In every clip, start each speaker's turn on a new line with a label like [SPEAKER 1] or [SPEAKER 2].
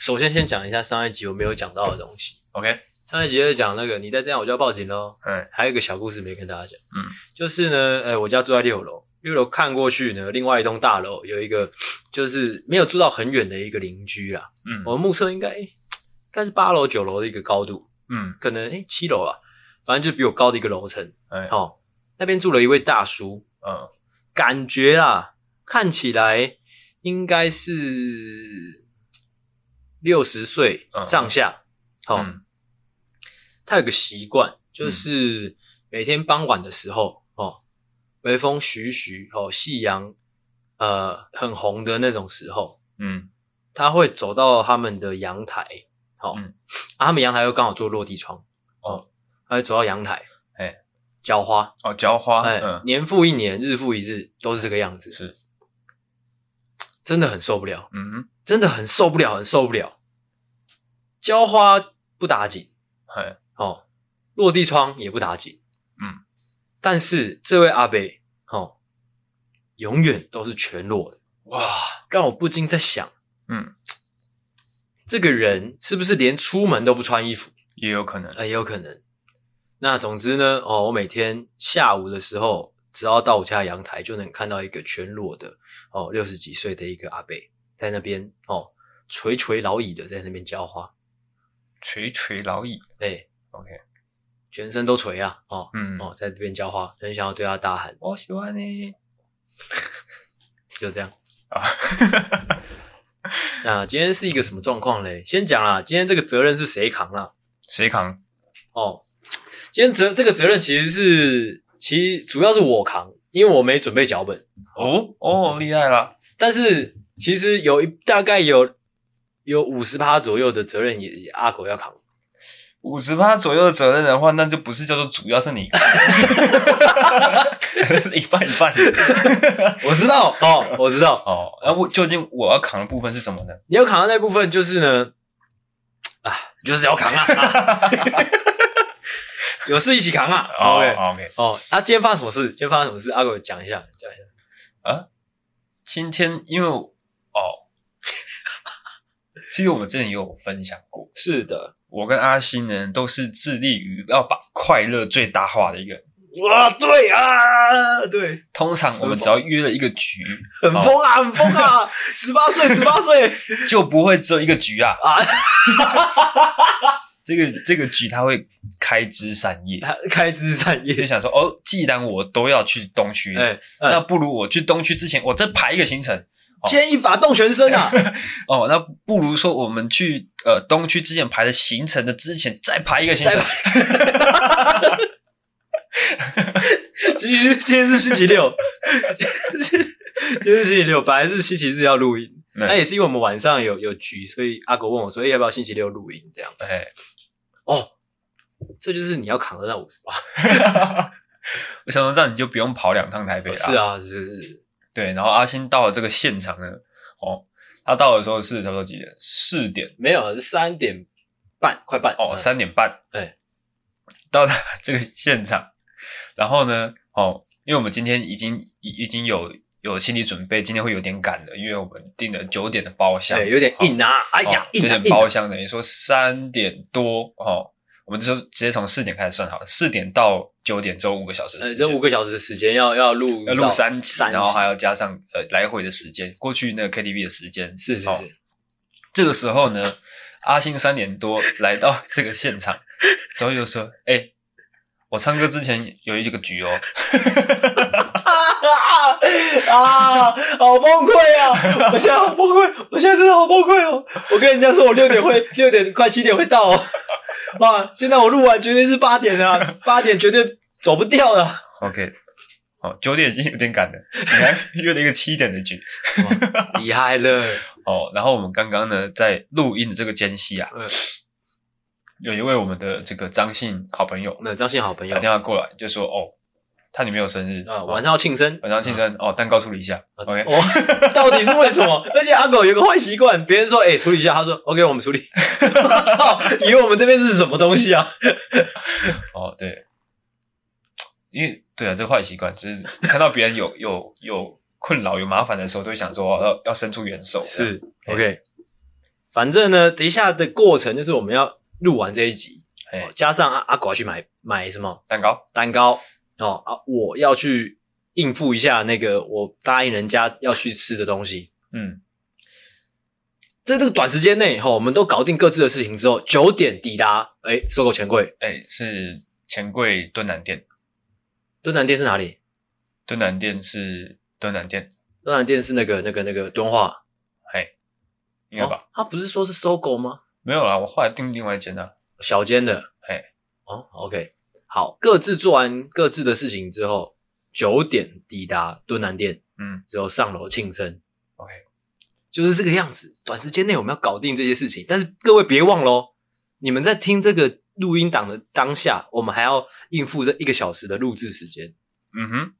[SPEAKER 1] 首先先讲一下上一集我没有讲到的东西。
[SPEAKER 2] OK，
[SPEAKER 1] 上一集就是讲那个你再这样我就要报警喽。
[SPEAKER 2] 嗯，
[SPEAKER 1] 还有一个小故事没跟大家讲。
[SPEAKER 2] 嗯，
[SPEAKER 1] 就是呢，哎，我家住在六楼，六楼看过去呢，另外一栋大楼有一个就是没有住到很远的一个邻居啦。
[SPEAKER 2] 嗯，
[SPEAKER 1] 我目测应该应该是八楼九楼的一个高度。
[SPEAKER 2] 嗯，
[SPEAKER 1] 可能诶七楼啊，反正就比我高的一个楼层。
[SPEAKER 2] 哎，
[SPEAKER 1] 哦，那边住了一位大叔。
[SPEAKER 2] 嗯，
[SPEAKER 1] 感觉啊，看起来应该是六十岁上下。好、嗯，哦，他有个习惯，就是每天傍晚的时候，哦，微风徐徐，哦，夕阳呃很红的那种时候，
[SPEAKER 2] 嗯，
[SPEAKER 1] 他会走到他们的阳台。好、哦嗯。啊，他们阳台又刚好做落地窗，哦，他会走到阳台，
[SPEAKER 2] 哎，
[SPEAKER 1] 浇花，
[SPEAKER 2] 哦，浇花，
[SPEAKER 1] 哎、嗯，年复一年，日复一日，都是这个样子，
[SPEAKER 2] 是，
[SPEAKER 1] 真的很受不了，
[SPEAKER 2] 嗯哼，
[SPEAKER 1] 真的很受不了，很受不了，浇花不打紧，
[SPEAKER 2] 嘿，
[SPEAKER 1] 哦，落地窗也不打紧，
[SPEAKER 2] 嗯，
[SPEAKER 1] 但是这位阿伯，哦，永远都是全裸的，哇，让我不禁在想，
[SPEAKER 2] 嗯。
[SPEAKER 1] 这个人是不是连出门都不穿衣服？
[SPEAKER 2] 也有可能，
[SPEAKER 1] 呃，也有可能。那总之呢，哦，我每天下午的时候，只要到我家阳台，就能看到一个全裸的哦，六十几岁的一个阿伯在那边哦，垂垂老矣的在那边浇花，
[SPEAKER 2] 垂垂老矣。
[SPEAKER 1] 哎
[SPEAKER 2] ，OK，
[SPEAKER 1] 全身都垂啊，哦，
[SPEAKER 2] 嗯，
[SPEAKER 1] 哦，在这边浇花，很想要对他大喊：“
[SPEAKER 2] 我喜欢你。”
[SPEAKER 1] 就这样啊。那今天是一个什么状况嘞？先讲啦，今天这个责任是谁扛啦？
[SPEAKER 2] 谁扛？
[SPEAKER 1] 哦，今天责这个责任其实是，其实主要是我扛，因为我没准备脚本。
[SPEAKER 2] 哦哦，厉害了！
[SPEAKER 1] 但是其实有一大概有有五十趴左右的责任也，也阿狗要扛。
[SPEAKER 2] 五十趴左右的责任的话，那就不是叫做主要是你，是一半一半。
[SPEAKER 1] 我知道 哦，我知道
[SPEAKER 2] 哦。那我究竟我要扛的部分是什么呢？
[SPEAKER 1] 你要扛的那部分就是呢，啊，就是要扛啊，啊有事一起扛啊。
[SPEAKER 2] 哦、
[SPEAKER 1] OK
[SPEAKER 2] OK
[SPEAKER 1] 哦。那、啊、今天发生什么事？今天发生什么事？阿狗讲一下，讲一下
[SPEAKER 2] 啊。今天因为哦，其实我们之前也有分享过，
[SPEAKER 1] 是的。
[SPEAKER 2] 我跟阿星呢，都是致力于要把快乐最大化的一个人。
[SPEAKER 1] 哇，对啊，对。
[SPEAKER 2] 通常我们只要约了一个局，
[SPEAKER 1] 很疯啊，很疯啊！十八岁，十八岁
[SPEAKER 2] 就不会只有一个局啊啊！这个这个局他会开枝散叶，
[SPEAKER 1] 开枝散叶，
[SPEAKER 2] 就想说哦，既然我都要去东区，哎，那不如我去东区之前，我再排一个行程。
[SPEAKER 1] 牵一发动全身啊！
[SPEAKER 2] 哦，那不如说我们去呃东区之前排的行程的之前再排一个行程。
[SPEAKER 1] 其实 今天是星期六，今天是星期六，本来是星期日要录音，那也是因为我们晚上有有局，所以阿狗问我说：“哎，要不要星期六录音？”这样。
[SPEAKER 2] 哎，
[SPEAKER 1] 哦，这就是你要扛的那五十八。
[SPEAKER 2] 我想说这样你就不用跑两趟台北了。
[SPEAKER 1] 是啊，是是。
[SPEAKER 2] 对，然后阿星到了这个现场呢，哦，他到的时候是差不多几点？四点？
[SPEAKER 1] 没有，是三点半，快半。
[SPEAKER 2] 哦，三点半。
[SPEAKER 1] 哎，
[SPEAKER 2] 到达这个现场，然后呢，哦，因为我们今天已经已已经有有心理准备，今天会有点赶的，因为我们订了九点的包厢，
[SPEAKER 1] 对，有点硬啊，哎呀，
[SPEAKER 2] 有点包厢等于说三点多，哦，我们就直接从四点开始算好了，四点到。九点，只有五个小时时间，
[SPEAKER 1] 这五个小时的时间要要录
[SPEAKER 2] 要录三期，然后还要加上呃来回的时间，过去那个 KTV 的时间
[SPEAKER 1] 是是是、哦。
[SPEAKER 2] 这个时候呢，阿星三点多来到这个现场，之后就说：“哎、欸，我唱歌之前有一个局哦。”
[SPEAKER 1] 啊，好崩溃啊！我现在好崩溃，我现在真的好崩溃哦！我跟人家说我六点会六点快七点会到哦。哇！现在我录完绝对是八点了，八点绝对走不掉了。
[SPEAKER 2] OK，好，九点已经有点赶了，你还约了一个七点的局，
[SPEAKER 1] 厉害了
[SPEAKER 2] 哦。然后我们刚刚呢，在录音的这个间隙啊，
[SPEAKER 1] 嗯，
[SPEAKER 2] 有一位我们的这个张姓好朋友，
[SPEAKER 1] 那张姓好朋友
[SPEAKER 2] 打电话过来就说：“哦，他女朋友生日
[SPEAKER 1] 啊，晚上要庆生，
[SPEAKER 2] 晚上庆生哦，蛋糕处理一下。”OK，
[SPEAKER 1] 哦，到底是为什么？而且阿狗有个坏习惯，别人说：“哎，处理一下。”他说：“OK，我们处理。”操，以为我们这边是什么东西啊？
[SPEAKER 2] 哦，对。因为对啊，这个坏习惯就是看到别人有有有困扰、有麻烦的时候，都会想说要要伸出援手。
[SPEAKER 1] 是 OK，反正呢，等一下的过程就是我们要录完这一集，加上阿阿狗要去买买什么
[SPEAKER 2] 蛋糕，
[SPEAKER 1] 蛋糕哦啊，我要去应付一下那个我答应人家要去吃的东西。
[SPEAKER 2] 嗯，
[SPEAKER 1] 在这个短时间内，哈、哦，我们都搞定各自的事情之后，九点抵达，哎，搜狗钱柜，
[SPEAKER 2] 哎，是钱柜敦南店。
[SPEAKER 1] 敦南店是哪里？
[SPEAKER 2] 敦南店是敦南店，
[SPEAKER 1] 敦南店是那个那个那个敦化，
[SPEAKER 2] 哎，应该吧？
[SPEAKER 1] 哦、他不是说是搜狗吗？
[SPEAKER 2] 没有啦，我后来订另外一间的，
[SPEAKER 1] 小间的，
[SPEAKER 2] 哎，
[SPEAKER 1] 哦，OK，好，各自做完各自的事情之后，九点抵达敦南店，
[SPEAKER 2] 嗯，
[SPEAKER 1] 之后上楼庆生
[SPEAKER 2] ，OK，
[SPEAKER 1] 就是这个样子。短时间内我们要搞定这些事情，但是各位别忘喽，你们在听这个录音档的当下，我们还要应付这一个小时的录制时间。
[SPEAKER 2] 嗯哼，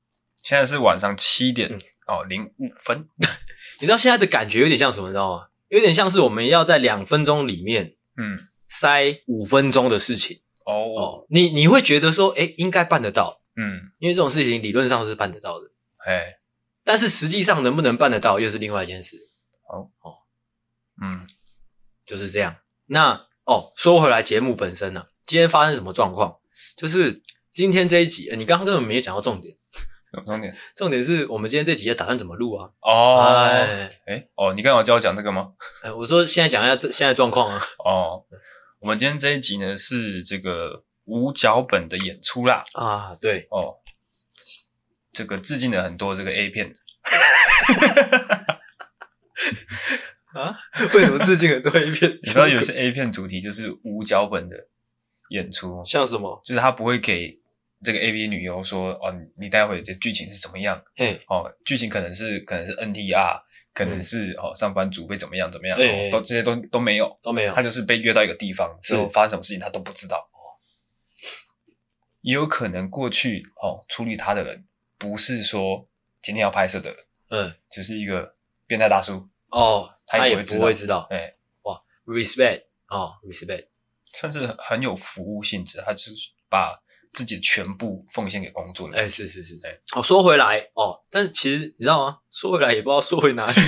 [SPEAKER 2] 现在是晚上七点、
[SPEAKER 1] 嗯、
[SPEAKER 2] 哦零五分，
[SPEAKER 1] 你知道现在的感觉有点像什么？你知道吗？有点像是我们要在两分钟里面，嗯，塞五分钟的事情。
[SPEAKER 2] 哦，
[SPEAKER 1] 哦，你你会觉得说，哎，应该办得到，
[SPEAKER 2] 嗯，
[SPEAKER 1] 因为这种事情理论上是办得到的，
[SPEAKER 2] 哎，
[SPEAKER 1] 但是实际上能不能办得到，又是另外一件事。
[SPEAKER 2] 哦
[SPEAKER 1] 哦，
[SPEAKER 2] 嗯，
[SPEAKER 1] 就是这样。那哦，说回来节目本身呢、啊，今天发生什么状况？就是今天这一集，你刚刚根本没有讲到重
[SPEAKER 2] 点。重点？
[SPEAKER 1] 重点是我们今天这集要打算怎么录啊？
[SPEAKER 2] 哦，
[SPEAKER 1] 哎，
[SPEAKER 2] 哎，哦，你刚刚有叫我讲这个吗？
[SPEAKER 1] 哎，我说现在讲一下这现在状况啊。
[SPEAKER 2] 哦，我们今天这一集呢是这个无脚本的演出啦。
[SPEAKER 1] 啊，对，
[SPEAKER 2] 哦，这个致敬了很多这个 A 片。
[SPEAKER 1] 啊？为什么致敬很多 A 片？
[SPEAKER 2] 你知道有些 A 片主题就是无脚本的演出，
[SPEAKER 1] 像什么？
[SPEAKER 2] 就是他不会给这个 AV 女优说哦，你待会的剧情是怎么样？
[SPEAKER 1] 嘿，
[SPEAKER 2] 哦，剧情可能是可能是 NTR，可能是、嗯、哦上班族被怎么样怎
[SPEAKER 1] 么
[SPEAKER 2] 样，都这些都都没有，
[SPEAKER 1] 都没有。
[SPEAKER 2] 他就是被约到一个地方之后发生什么事情他都不知道。也有可能过去哦处理他的人不是说今天要拍摄的人，嗯，只是一个变态大叔
[SPEAKER 1] 哦。他也
[SPEAKER 2] 不
[SPEAKER 1] 会知道，
[SPEAKER 2] 哎，
[SPEAKER 1] 哇，respect 哦，respect，
[SPEAKER 2] 算是很有服务性质。他就是把自己的全部奉献给工作了。
[SPEAKER 1] 哎，是是是，哎，好，说回来哦，但是其实你知道吗？说回来也不知道说回哪里。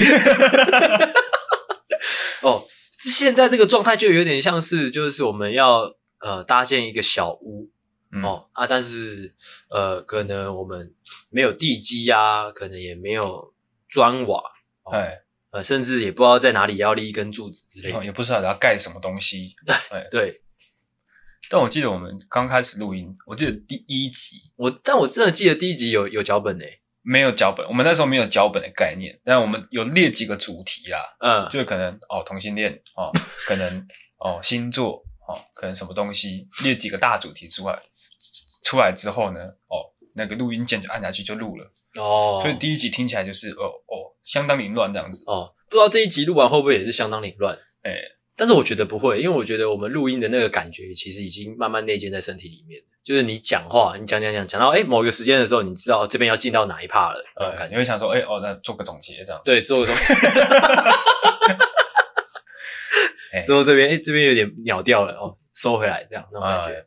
[SPEAKER 1] 哦，现在这个状态就有点像是，就是我们要呃搭建一个小屋、嗯、哦啊，但是呃，可能我们没有地基啊，可能也没有砖瓦，
[SPEAKER 2] 哎。
[SPEAKER 1] 呃，甚至也不知道在哪里要立一根柱子之类的，
[SPEAKER 2] 哦、也不知道要盖什么东西。对
[SPEAKER 1] 对，
[SPEAKER 2] 但我记得我们刚开始录音，我记得第一集，
[SPEAKER 1] 我但我真的记得第一集有有脚本诶，
[SPEAKER 2] 没有脚本，我们那时候没有脚本的概念，但我们有列几个主题啦，
[SPEAKER 1] 嗯，
[SPEAKER 2] 就可能哦同性恋哦，可能哦星座哦，可能什么东西，列几个大主题出来，出来之后呢，哦那个录音键就按下去就录了。
[SPEAKER 1] 哦，
[SPEAKER 2] 所以第一集听起来就是哦哦，相当凌乱这样子
[SPEAKER 1] 哦，不知道这一集录完会不会也是相当凌乱？
[SPEAKER 2] 哎、欸，
[SPEAKER 1] 但是我觉得不会，因为我觉得我们录音的那个感觉其实已经慢慢内建在身体里面，就是你讲话，你讲讲讲讲到哎某一个时间的时候，你知道这边要进到哪一 part 了，
[SPEAKER 2] 呃、嗯，你会想说哎、欸、哦，那做个总结这样，
[SPEAKER 1] 对，做个总结，之后这边哎这边有点秒掉了哦，收回来这样那种感觉，嗯、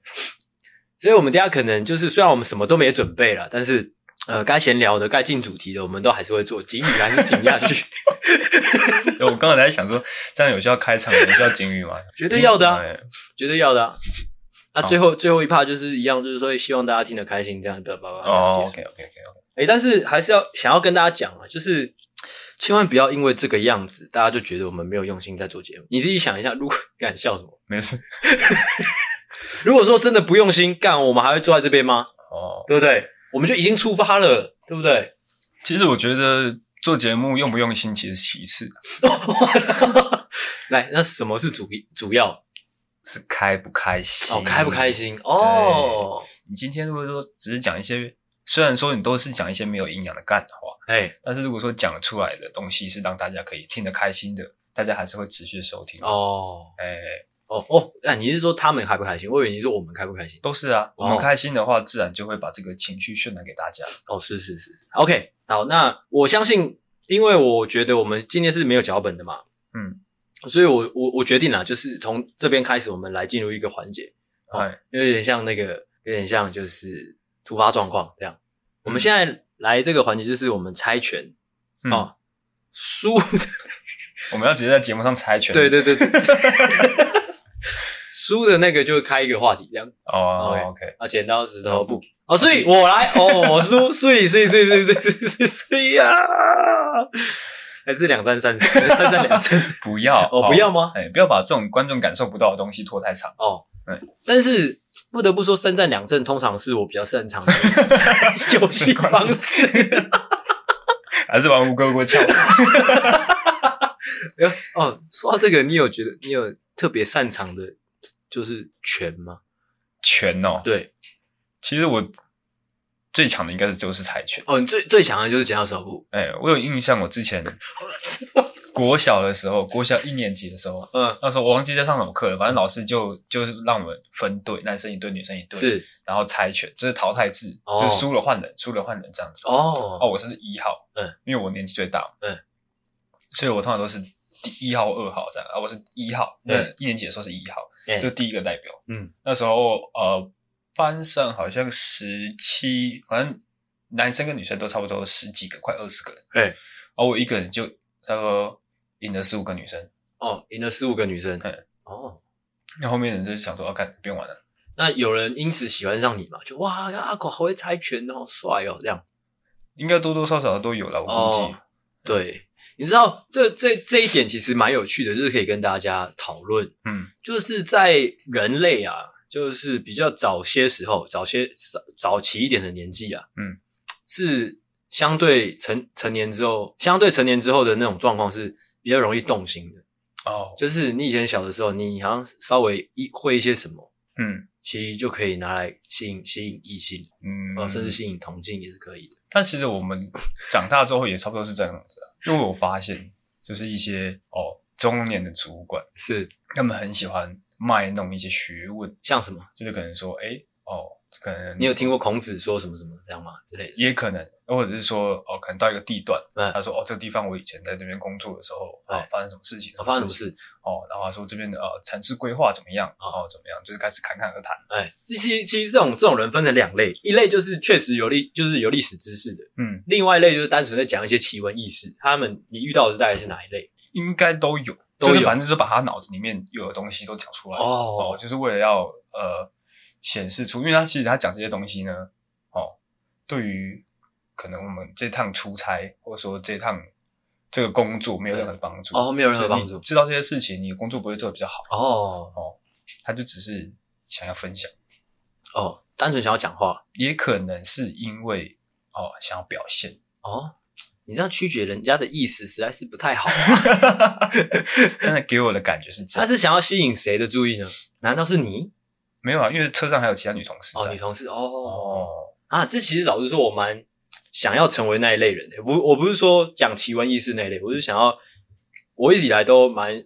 [SPEAKER 1] 所以我们等一下可能就是虽然我们什么都没准备了，但是。呃，该闲聊的、该进主题的，我们都还是会做。警语还是警下去。
[SPEAKER 2] 我刚才在想说，这样有需要开场，有需要警语吗？
[SPEAKER 1] 绝对要的啊，绝对要的啊。那最后最后一 part 就是一样，就是说希望大家听得开心，这样叭叭叭这样结束。
[SPEAKER 2] OK OK OK OK。
[SPEAKER 1] 哎，但是还是要想要跟大家讲啊，就是千万不要因为这个样子，大家就觉得我们没有用心在做节目。你自己想一下，如果你敢笑什么？
[SPEAKER 2] 没事。
[SPEAKER 1] 如果说真的不用心干，我们还会坐在这边吗？
[SPEAKER 2] 哦，
[SPEAKER 1] 对不对？我们就已经出发了，对不对？
[SPEAKER 2] 其实我觉得做节目用不用心其实其次。
[SPEAKER 1] 来，那什么是主主要？
[SPEAKER 2] 是开不开心？
[SPEAKER 1] 哦，开不开心？哦，
[SPEAKER 2] 你今天如果说只是讲一些，虽然说你都是讲一些没有营养的干话，
[SPEAKER 1] 哎，
[SPEAKER 2] 但是如果说讲出来的东西是让大家可以听得开心的，大家还是会持续收听。
[SPEAKER 1] 哦，
[SPEAKER 2] 哎。
[SPEAKER 1] 哦哦，那你是说他们开不开心？我以为你说我们开不开心？
[SPEAKER 2] 都是啊，我们开心的话，自然就会把这个情绪渲染给大家。
[SPEAKER 1] 哦，是是是，OK，好，那我相信，因为我觉得我们今天是没有脚本的嘛，
[SPEAKER 2] 嗯，
[SPEAKER 1] 所以我我我决定了，就是从这边开始，我们来进入一个环节，
[SPEAKER 2] 哎，
[SPEAKER 1] 有点像那个，有点像就是突发状况这样。我们现在来这个环节，就是我们猜拳，哦，输的
[SPEAKER 2] 我们要直接在节目上猜拳。
[SPEAKER 1] 对对对对。输的那个就开一个话题，这样。
[SPEAKER 2] 哦，OK。
[SPEAKER 1] 啊，剪刀石头布。哦，所以我来。哦，我输，所以所以所以所以所以所以呀，还是两战三胜，三战两胜。
[SPEAKER 2] 不要，
[SPEAKER 1] 哦，不要吗？
[SPEAKER 2] 哎，不要把这种观众感受不到的东西拖太长。
[SPEAKER 1] 哦，对。但是不得不说，三战两胜通常是我比较擅长的 游戏方式。
[SPEAKER 2] 还是玩乌龟龟跳。
[SPEAKER 1] 哦，说到这个，你有觉得你有特别擅长的？就是拳吗？
[SPEAKER 2] 拳哦，
[SPEAKER 1] 对，
[SPEAKER 2] 其实我最强的应该是就是猜拳
[SPEAKER 1] 哦。你最最强的就是剪刀石头布。
[SPEAKER 2] 哎，我有印象，我之前 国小的时候，国小一年级的时候，嗯，那时候我忘记在上什么课了，反正老师就就是让我们分队，男生一队，女生一队，
[SPEAKER 1] 是，
[SPEAKER 2] 然后猜拳，就是淘汰制，就输了换人，输了换人这样子。哦，哦，我是一号，嗯，因为我年纪最大，嗯，所以我通常都是第一号、二号这样啊，我是一号，那，一年级的时候是一号。就第一个代表，嗯，那时候呃，班上好像十七，好像男生跟女生都差不多十几个，快二十个人，对，然后我一个人就差不多赢了十五个女生，
[SPEAKER 1] 哦，赢了十五个女生，对，哦，
[SPEAKER 2] 那后面人就想说，啊，干，不用玩了。
[SPEAKER 1] 那有人因此喜欢上你嘛？就哇，阿狗好会猜拳哦，帅哦，这样，
[SPEAKER 2] 应该多多少少都有了，我估计，
[SPEAKER 1] 对。你知道这这这一点其实蛮有趣的，就是可以跟大家讨论。嗯，就是在人类啊，就是比较早些时候，早些早早期一点的年纪啊，嗯，是相对成成年之后，相对成年之后的那种状况是比较容易动心的。哦，就是你以前小的时候，你好像稍微一会一些什么，嗯，其实就可以拿来吸引吸引异性，嗯，甚至吸引同性也是可以的。
[SPEAKER 2] 但其实我们长大之后也差不多是这样子啊。因为我发现，就是一些哦中年的主管是。他们很喜欢卖弄一些学问，
[SPEAKER 1] 像什么，
[SPEAKER 2] 就是可能说，哎哦，可能
[SPEAKER 1] 你有听过孔子说什么什么这样吗？之类的，
[SPEAKER 2] 也可能，或者是说，哦，可能到一个地段，嗯，他说，哦，这个地方我以前在这边工作的时候啊，发生什么事情，
[SPEAKER 1] 发生什么事，
[SPEAKER 2] 哦，然后说这边的呃城市规划怎么样，哦，怎么样，就是开始侃侃而谈。
[SPEAKER 1] 哎，这些其实这种这种人分成两类，一类就是确实有历，就是有历史知识的，嗯，另外一类就是单纯在讲一些奇闻异事。他们你遇到的是大概是哪一类？
[SPEAKER 2] 应该都有，都有，反正就是把他脑子里面有的东西都讲出来，哦，就是为了要呃。显示出，因为他其实他讲这些东西呢，哦，对于可能我们这趟出差或者说这趟这个工作没有任何帮助
[SPEAKER 1] 哦，没有任何帮助。
[SPEAKER 2] 知道这些事情，你的工作不会做的比较好哦哦，他就只是想要分享
[SPEAKER 1] 哦，单纯想要讲话，
[SPEAKER 2] 也可能是因为哦想要表现
[SPEAKER 1] 哦，你这样曲解人家的意思实在是不太好啊。
[SPEAKER 2] 但是给我的感觉是这样，
[SPEAKER 1] 他是想要吸引谁的注意呢？难道是你？
[SPEAKER 2] 没有啊，因为车上还有其他女同事。
[SPEAKER 1] 哦，女同事哦哦啊，这其实老实说，我蛮想要成为那一类人的。不，我不是说讲奇闻异事那一类，我是想要，我一直以来都蛮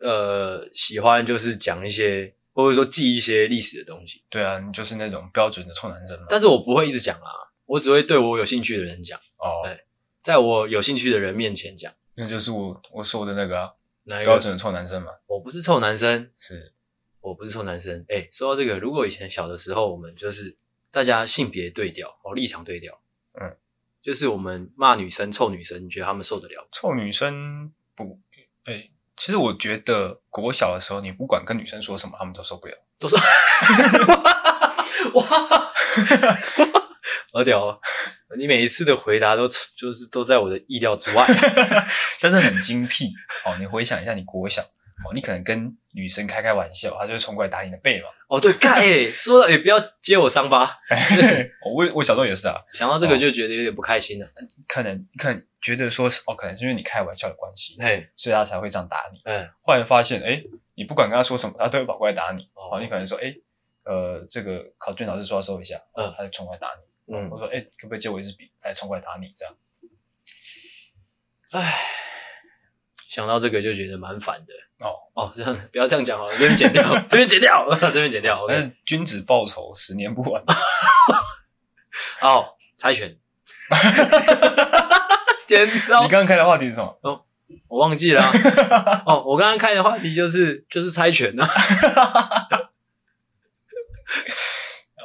[SPEAKER 1] 呃喜欢，就是讲一些或者说记一些历史的东西。
[SPEAKER 2] 对啊，你就是那种标准的臭男生嘛。
[SPEAKER 1] 但是我不会一直讲啊，我只会对我有兴趣的人讲。哦，对，在我有兴趣的人面前讲。
[SPEAKER 2] 那就是我我说的那个啊，哪一个标准的臭男生嘛。
[SPEAKER 1] 我不是臭男生，
[SPEAKER 2] 是。
[SPEAKER 1] 我不是臭男生，哎，说到这个，如果以前小的时候，我们就是大家性别对调，哦，立场对调，嗯，就是我们骂女生臭女生，你觉得他们受得了？
[SPEAKER 2] 臭女生不，哎，其实我觉得国小的时候，你不管跟女生说什么，他们都受不了，
[SPEAKER 1] 都说，哇，好屌哦！你每一次的回答都就是都在我的意料之外，
[SPEAKER 2] 但是很精辟。哦，你回想一下，你国小。哦，你可能跟女生开开玩笑，她就会冲过来打你的背嘛。
[SPEAKER 1] 哦，对，盖、欸，说了也不要揭我伤疤。
[SPEAKER 2] 我我小时候也是啊，
[SPEAKER 1] 想到这个就觉得有点不开心了。哦、
[SPEAKER 2] 可能你可能觉得说是哦，可能是因为你开玩笑的关系，嘿，所以他才会这样打你。嗯，后来发现，哎，你不管跟他说什么，他都会跑过来打你。哦，你可能说，哎，呃，这个考卷老师说要收一下，嗯，他就冲过来打你。嗯，我说，哎，可不可以借我一支笔？来冲过来打你，这样。
[SPEAKER 1] 唉。想到这个就觉得蛮烦的哦哦，这样不要这样讲哦，这边剪掉，这边剪掉，这边剪掉。
[SPEAKER 2] 但是君子报仇，十年不晚。
[SPEAKER 1] 哦，猜拳。剪刀。
[SPEAKER 2] 你刚刚开的话题是什么？
[SPEAKER 1] 哦，我忘记了。哦，我刚刚开的话题就是就是猜拳啊。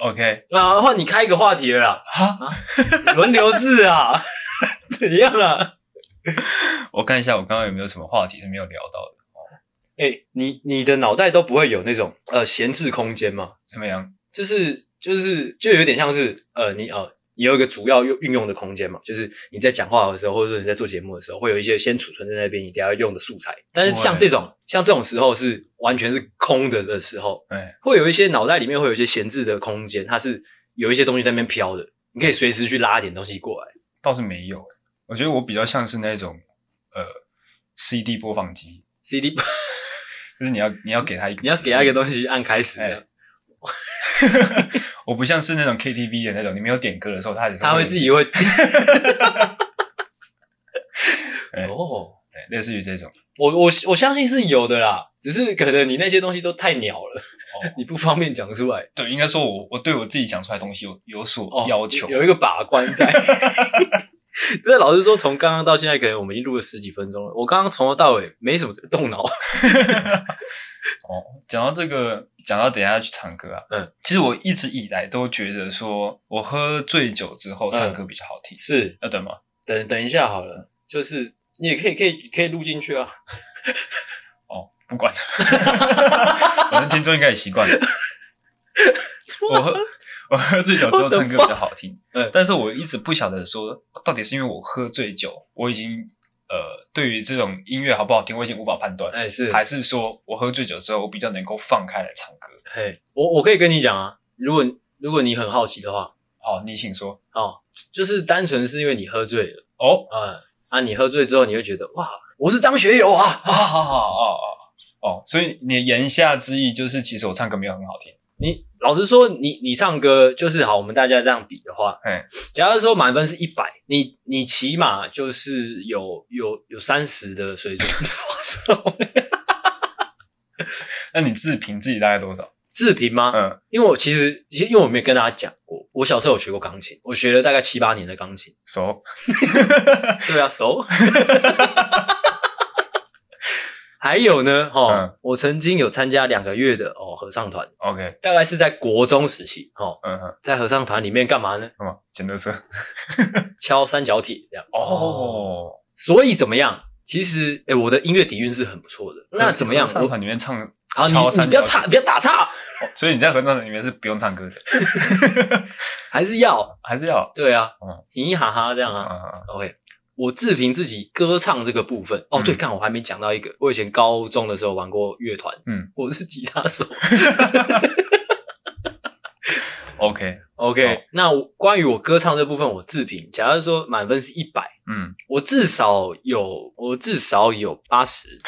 [SPEAKER 2] OK，
[SPEAKER 1] 那换你开一个话题了啦。哈，轮流制啊？怎样啊？
[SPEAKER 2] 我看一下，我刚刚有没有什么话题是没有聊到的？哦，
[SPEAKER 1] 哎、欸，你你的脑袋都不会有那种呃闲置空间吗？
[SPEAKER 2] 怎么样？
[SPEAKER 1] 就是就是就有点像是呃你呃你有一个主要用运用的空间嘛，就是你在讲话的时候，或者说你在做节目的时候，会有一些先储存在那边，你等下要用的素材。但是像这种像这种时候是完全是空的的时候，哎，会有一些脑袋里面会有一些闲置的空间，它是有一些东西在那边飘的，你可以随时去拉一点东西过来。
[SPEAKER 2] 倒是没有。我觉得我比较像是那种呃，CD 播放机
[SPEAKER 1] ，CD，
[SPEAKER 2] 就是你要你要给他一个，
[SPEAKER 1] 你要给他一个东西按开始
[SPEAKER 2] 我不像是那种 KTV 的那种，你没有点歌的时候，他
[SPEAKER 1] 他会自己会。
[SPEAKER 2] 欸、哦，类似于这种，
[SPEAKER 1] 我我我相信是有的啦，只是可能你那些东西都太鸟了，哦、你不方便讲出来。
[SPEAKER 2] 对，应该说我我对我自己讲出来的东西有有所要求，
[SPEAKER 1] 哦、有一个把关在。这老实说，从刚刚到现在，可能我们已经录了十几分钟了。我刚刚从头到尾没什么动脑。
[SPEAKER 2] 哦，讲到这个，讲到等一下要去唱歌啊。嗯，其实我一直以来都觉得，说我喝醉酒之后唱歌比较好听。嗯、
[SPEAKER 1] 是
[SPEAKER 2] 要等吗？
[SPEAKER 1] 等等一下好了，就是你也可以可以可以录进去啊。
[SPEAKER 2] 哦，不管了，反正听众应该也习惯了。我喝。我喝醉酒之后唱歌比较好听，嗯，但是我一直不晓得说到底是因为我喝醉酒，我已经呃对于这种音乐好不好听，我已经无法判断，哎是，还是说我喝醉酒之后我比较能够放开来唱歌？
[SPEAKER 1] 嘿，我我可以跟你讲啊，如果如果你很好奇的话，
[SPEAKER 2] 哦，你请说，
[SPEAKER 1] 哦，就是单纯是因为你喝醉了，哦，嗯，啊，你喝醉之后你会觉得哇，我是张学友啊，啊，好好好，哦哦
[SPEAKER 2] 哦，所以你言下之意就是其实我唱歌没有很好听。
[SPEAKER 1] 你老实说，你你唱歌就是好，我们大家这样比的话，嗯，假如说满分是一百，你你起码就是有有有三十的水准。我操！
[SPEAKER 2] 那你自评自己大概多少？
[SPEAKER 1] 自评吗？嗯，因为我其实因为我没有跟大家讲过，我小时候有学过钢琴，我学了大概七八年的钢琴，
[SPEAKER 2] 熟。
[SPEAKER 1] 对啊，熟。还有呢，齁，嗯、我曾经有参加两个月的哦合唱团
[SPEAKER 2] ，OK，
[SPEAKER 1] 大概是在国中时期，齁，嗯哼，在合唱团里面干嘛呢？
[SPEAKER 2] 嗯，捡垃圾，
[SPEAKER 1] 敲三角铁这样。哦，所以怎么样？其实，诶、欸、我的音乐底蕴是很不错的。那怎么样？合
[SPEAKER 2] 唱团里面唱，
[SPEAKER 1] 好，你你不要插，不要打岔。
[SPEAKER 2] 所以你在合唱团里面是不用唱歌的，
[SPEAKER 1] 还是要，
[SPEAKER 2] 还是要？
[SPEAKER 1] 对啊，嗯，嘻嘻哈哈这样啊、嗯、，OK。我自评自己歌唱这个部分哦，对，看我还没讲到一个，我以前高中的时候玩过乐团，嗯，我是吉他手。
[SPEAKER 2] OK
[SPEAKER 1] OK，好那关于我歌唱这部分，我自评，假如说满分是一百，嗯，我至少有，我至少有八十。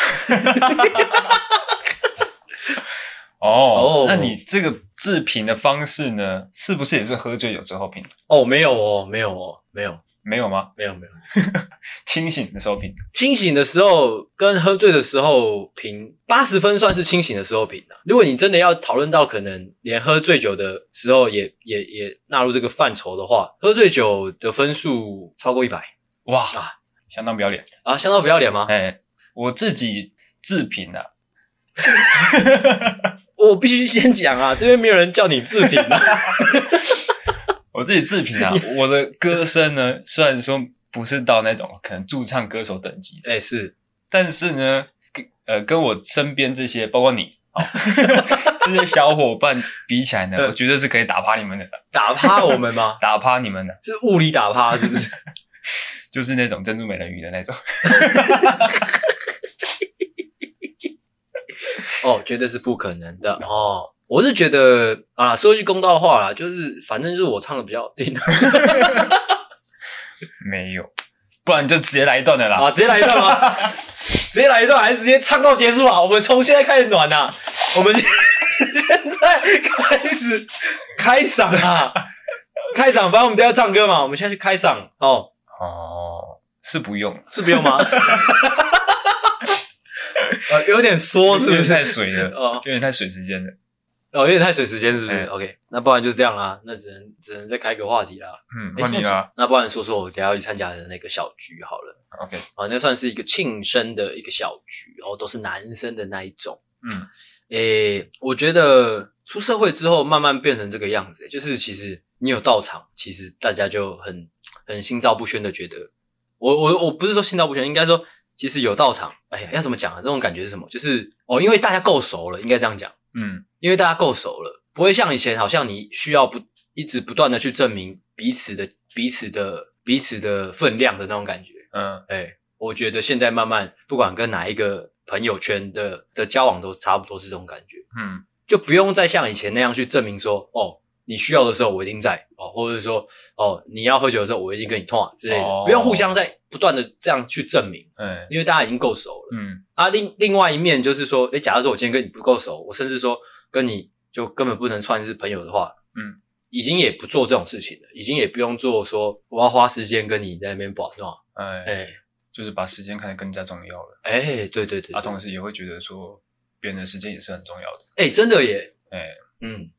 [SPEAKER 2] 哦 哦，那你这个自评的方式呢，是不是也是喝醉酒之后评？
[SPEAKER 1] 哦，没有哦，没有哦，没有。
[SPEAKER 2] 没有吗？
[SPEAKER 1] 没有没有，
[SPEAKER 2] 清醒的时候评，
[SPEAKER 1] 清醒的时候跟喝醉的时候评，八十分算是清醒的时候评的。如果你真的要讨论到可能连喝醉酒的时候也也也纳入这个范畴的话，喝醉酒的分数超过一百，
[SPEAKER 2] 哇啊，相当不要脸
[SPEAKER 1] 啊，相当不要脸吗？
[SPEAKER 2] 哎，我自己自评啊，
[SPEAKER 1] 我必须先讲啊，这边没有人叫你自评啊。
[SPEAKER 2] 我自己自评啊，我的歌声呢，虽然说不是到那种可能驻唱歌手等级，
[SPEAKER 1] 哎是，
[SPEAKER 2] 但是呢，跟呃跟我身边这些，包括你啊，这些小伙伴比起来呢，我绝对是可以打趴你们的。
[SPEAKER 1] 打趴我们吗？
[SPEAKER 2] 打趴你们的，
[SPEAKER 1] 是物理打趴是不是？
[SPEAKER 2] 就是那种珍珠美人鱼的那种。
[SPEAKER 1] 哦，绝对是不可能的哦。我是觉得啊，说句公道话啦，就是反正就是我唱的比较好听。
[SPEAKER 2] 没有，不然你就直接来一段的啦。
[SPEAKER 1] 啊，直接来一段吗？直接来一段，还是直接唱到结束啊？我们从现在开始暖呐，我们现在开始开嗓啊，开嗓，反正我们都要唱歌嘛，我们现在去开嗓哦。
[SPEAKER 2] 哦，是不用，
[SPEAKER 1] 是不用吗？呃，有点缩，是不是
[SPEAKER 2] 太水了？哦，有点太水时间了。
[SPEAKER 1] 哦，有点太水时间，是不是、欸、？OK，那不然就这样啦，那只能只能再开个话题啦。
[SPEAKER 2] 嗯，换你啦。
[SPEAKER 1] 那不然说说我等下要去参加的那个小局好了。
[SPEAKER 2] OK，
[SPEAKER 1] 啊，那算是一个庆生的一个小局，然后都是男生的那一种。嗯，诶、欸，我觉得出社会之后慢慢变成这个样子，就是其实你有到场，其实大家就很很心照不宣的觉得，我我我不是说心照不宣，应该说其实有到场，哎呀，要怎么讲啊？这种感觉是什么？就是哦，因为大家够熟了，应该这样讲。嗯，因为大家够熟了，不会像以前，好像你需要不一直不断的去证明彼此的彼此的彼此的分量的那种感觉。嗯，哎，我觉得现在慢慢不管跟哪一个朋友圈的的交往都差不多是这种感觉。嗯，就不用再像以前那样去证明说哦。你需要的时候我一定在哦，或者是说哦，你要喝酒的时候我一定跟你通啊之类的，哦、不用互相在不断的这样去证明，嗯，因为大家已经够熟了，嗯啊，另另外一面就是说，诶，假如说我今天跟你不够熟，我甚至说跟你就根本不能算是朋友的话，嗯，已经也不做这种事情了，已经也不用做说我要花时间跟你在那边玩是吧？哎
[SPEAKER 2] 哎，就是把时间看得更加重要了，
[SPEAKER 1] 哎，对对对，对，
[SPEAKER 2] 啊，同时也会觉得说别人的时间也是很重要的，
[SPEAKER 1] 哎，真的耶，
[SPEAKER 2] 哎，嗯。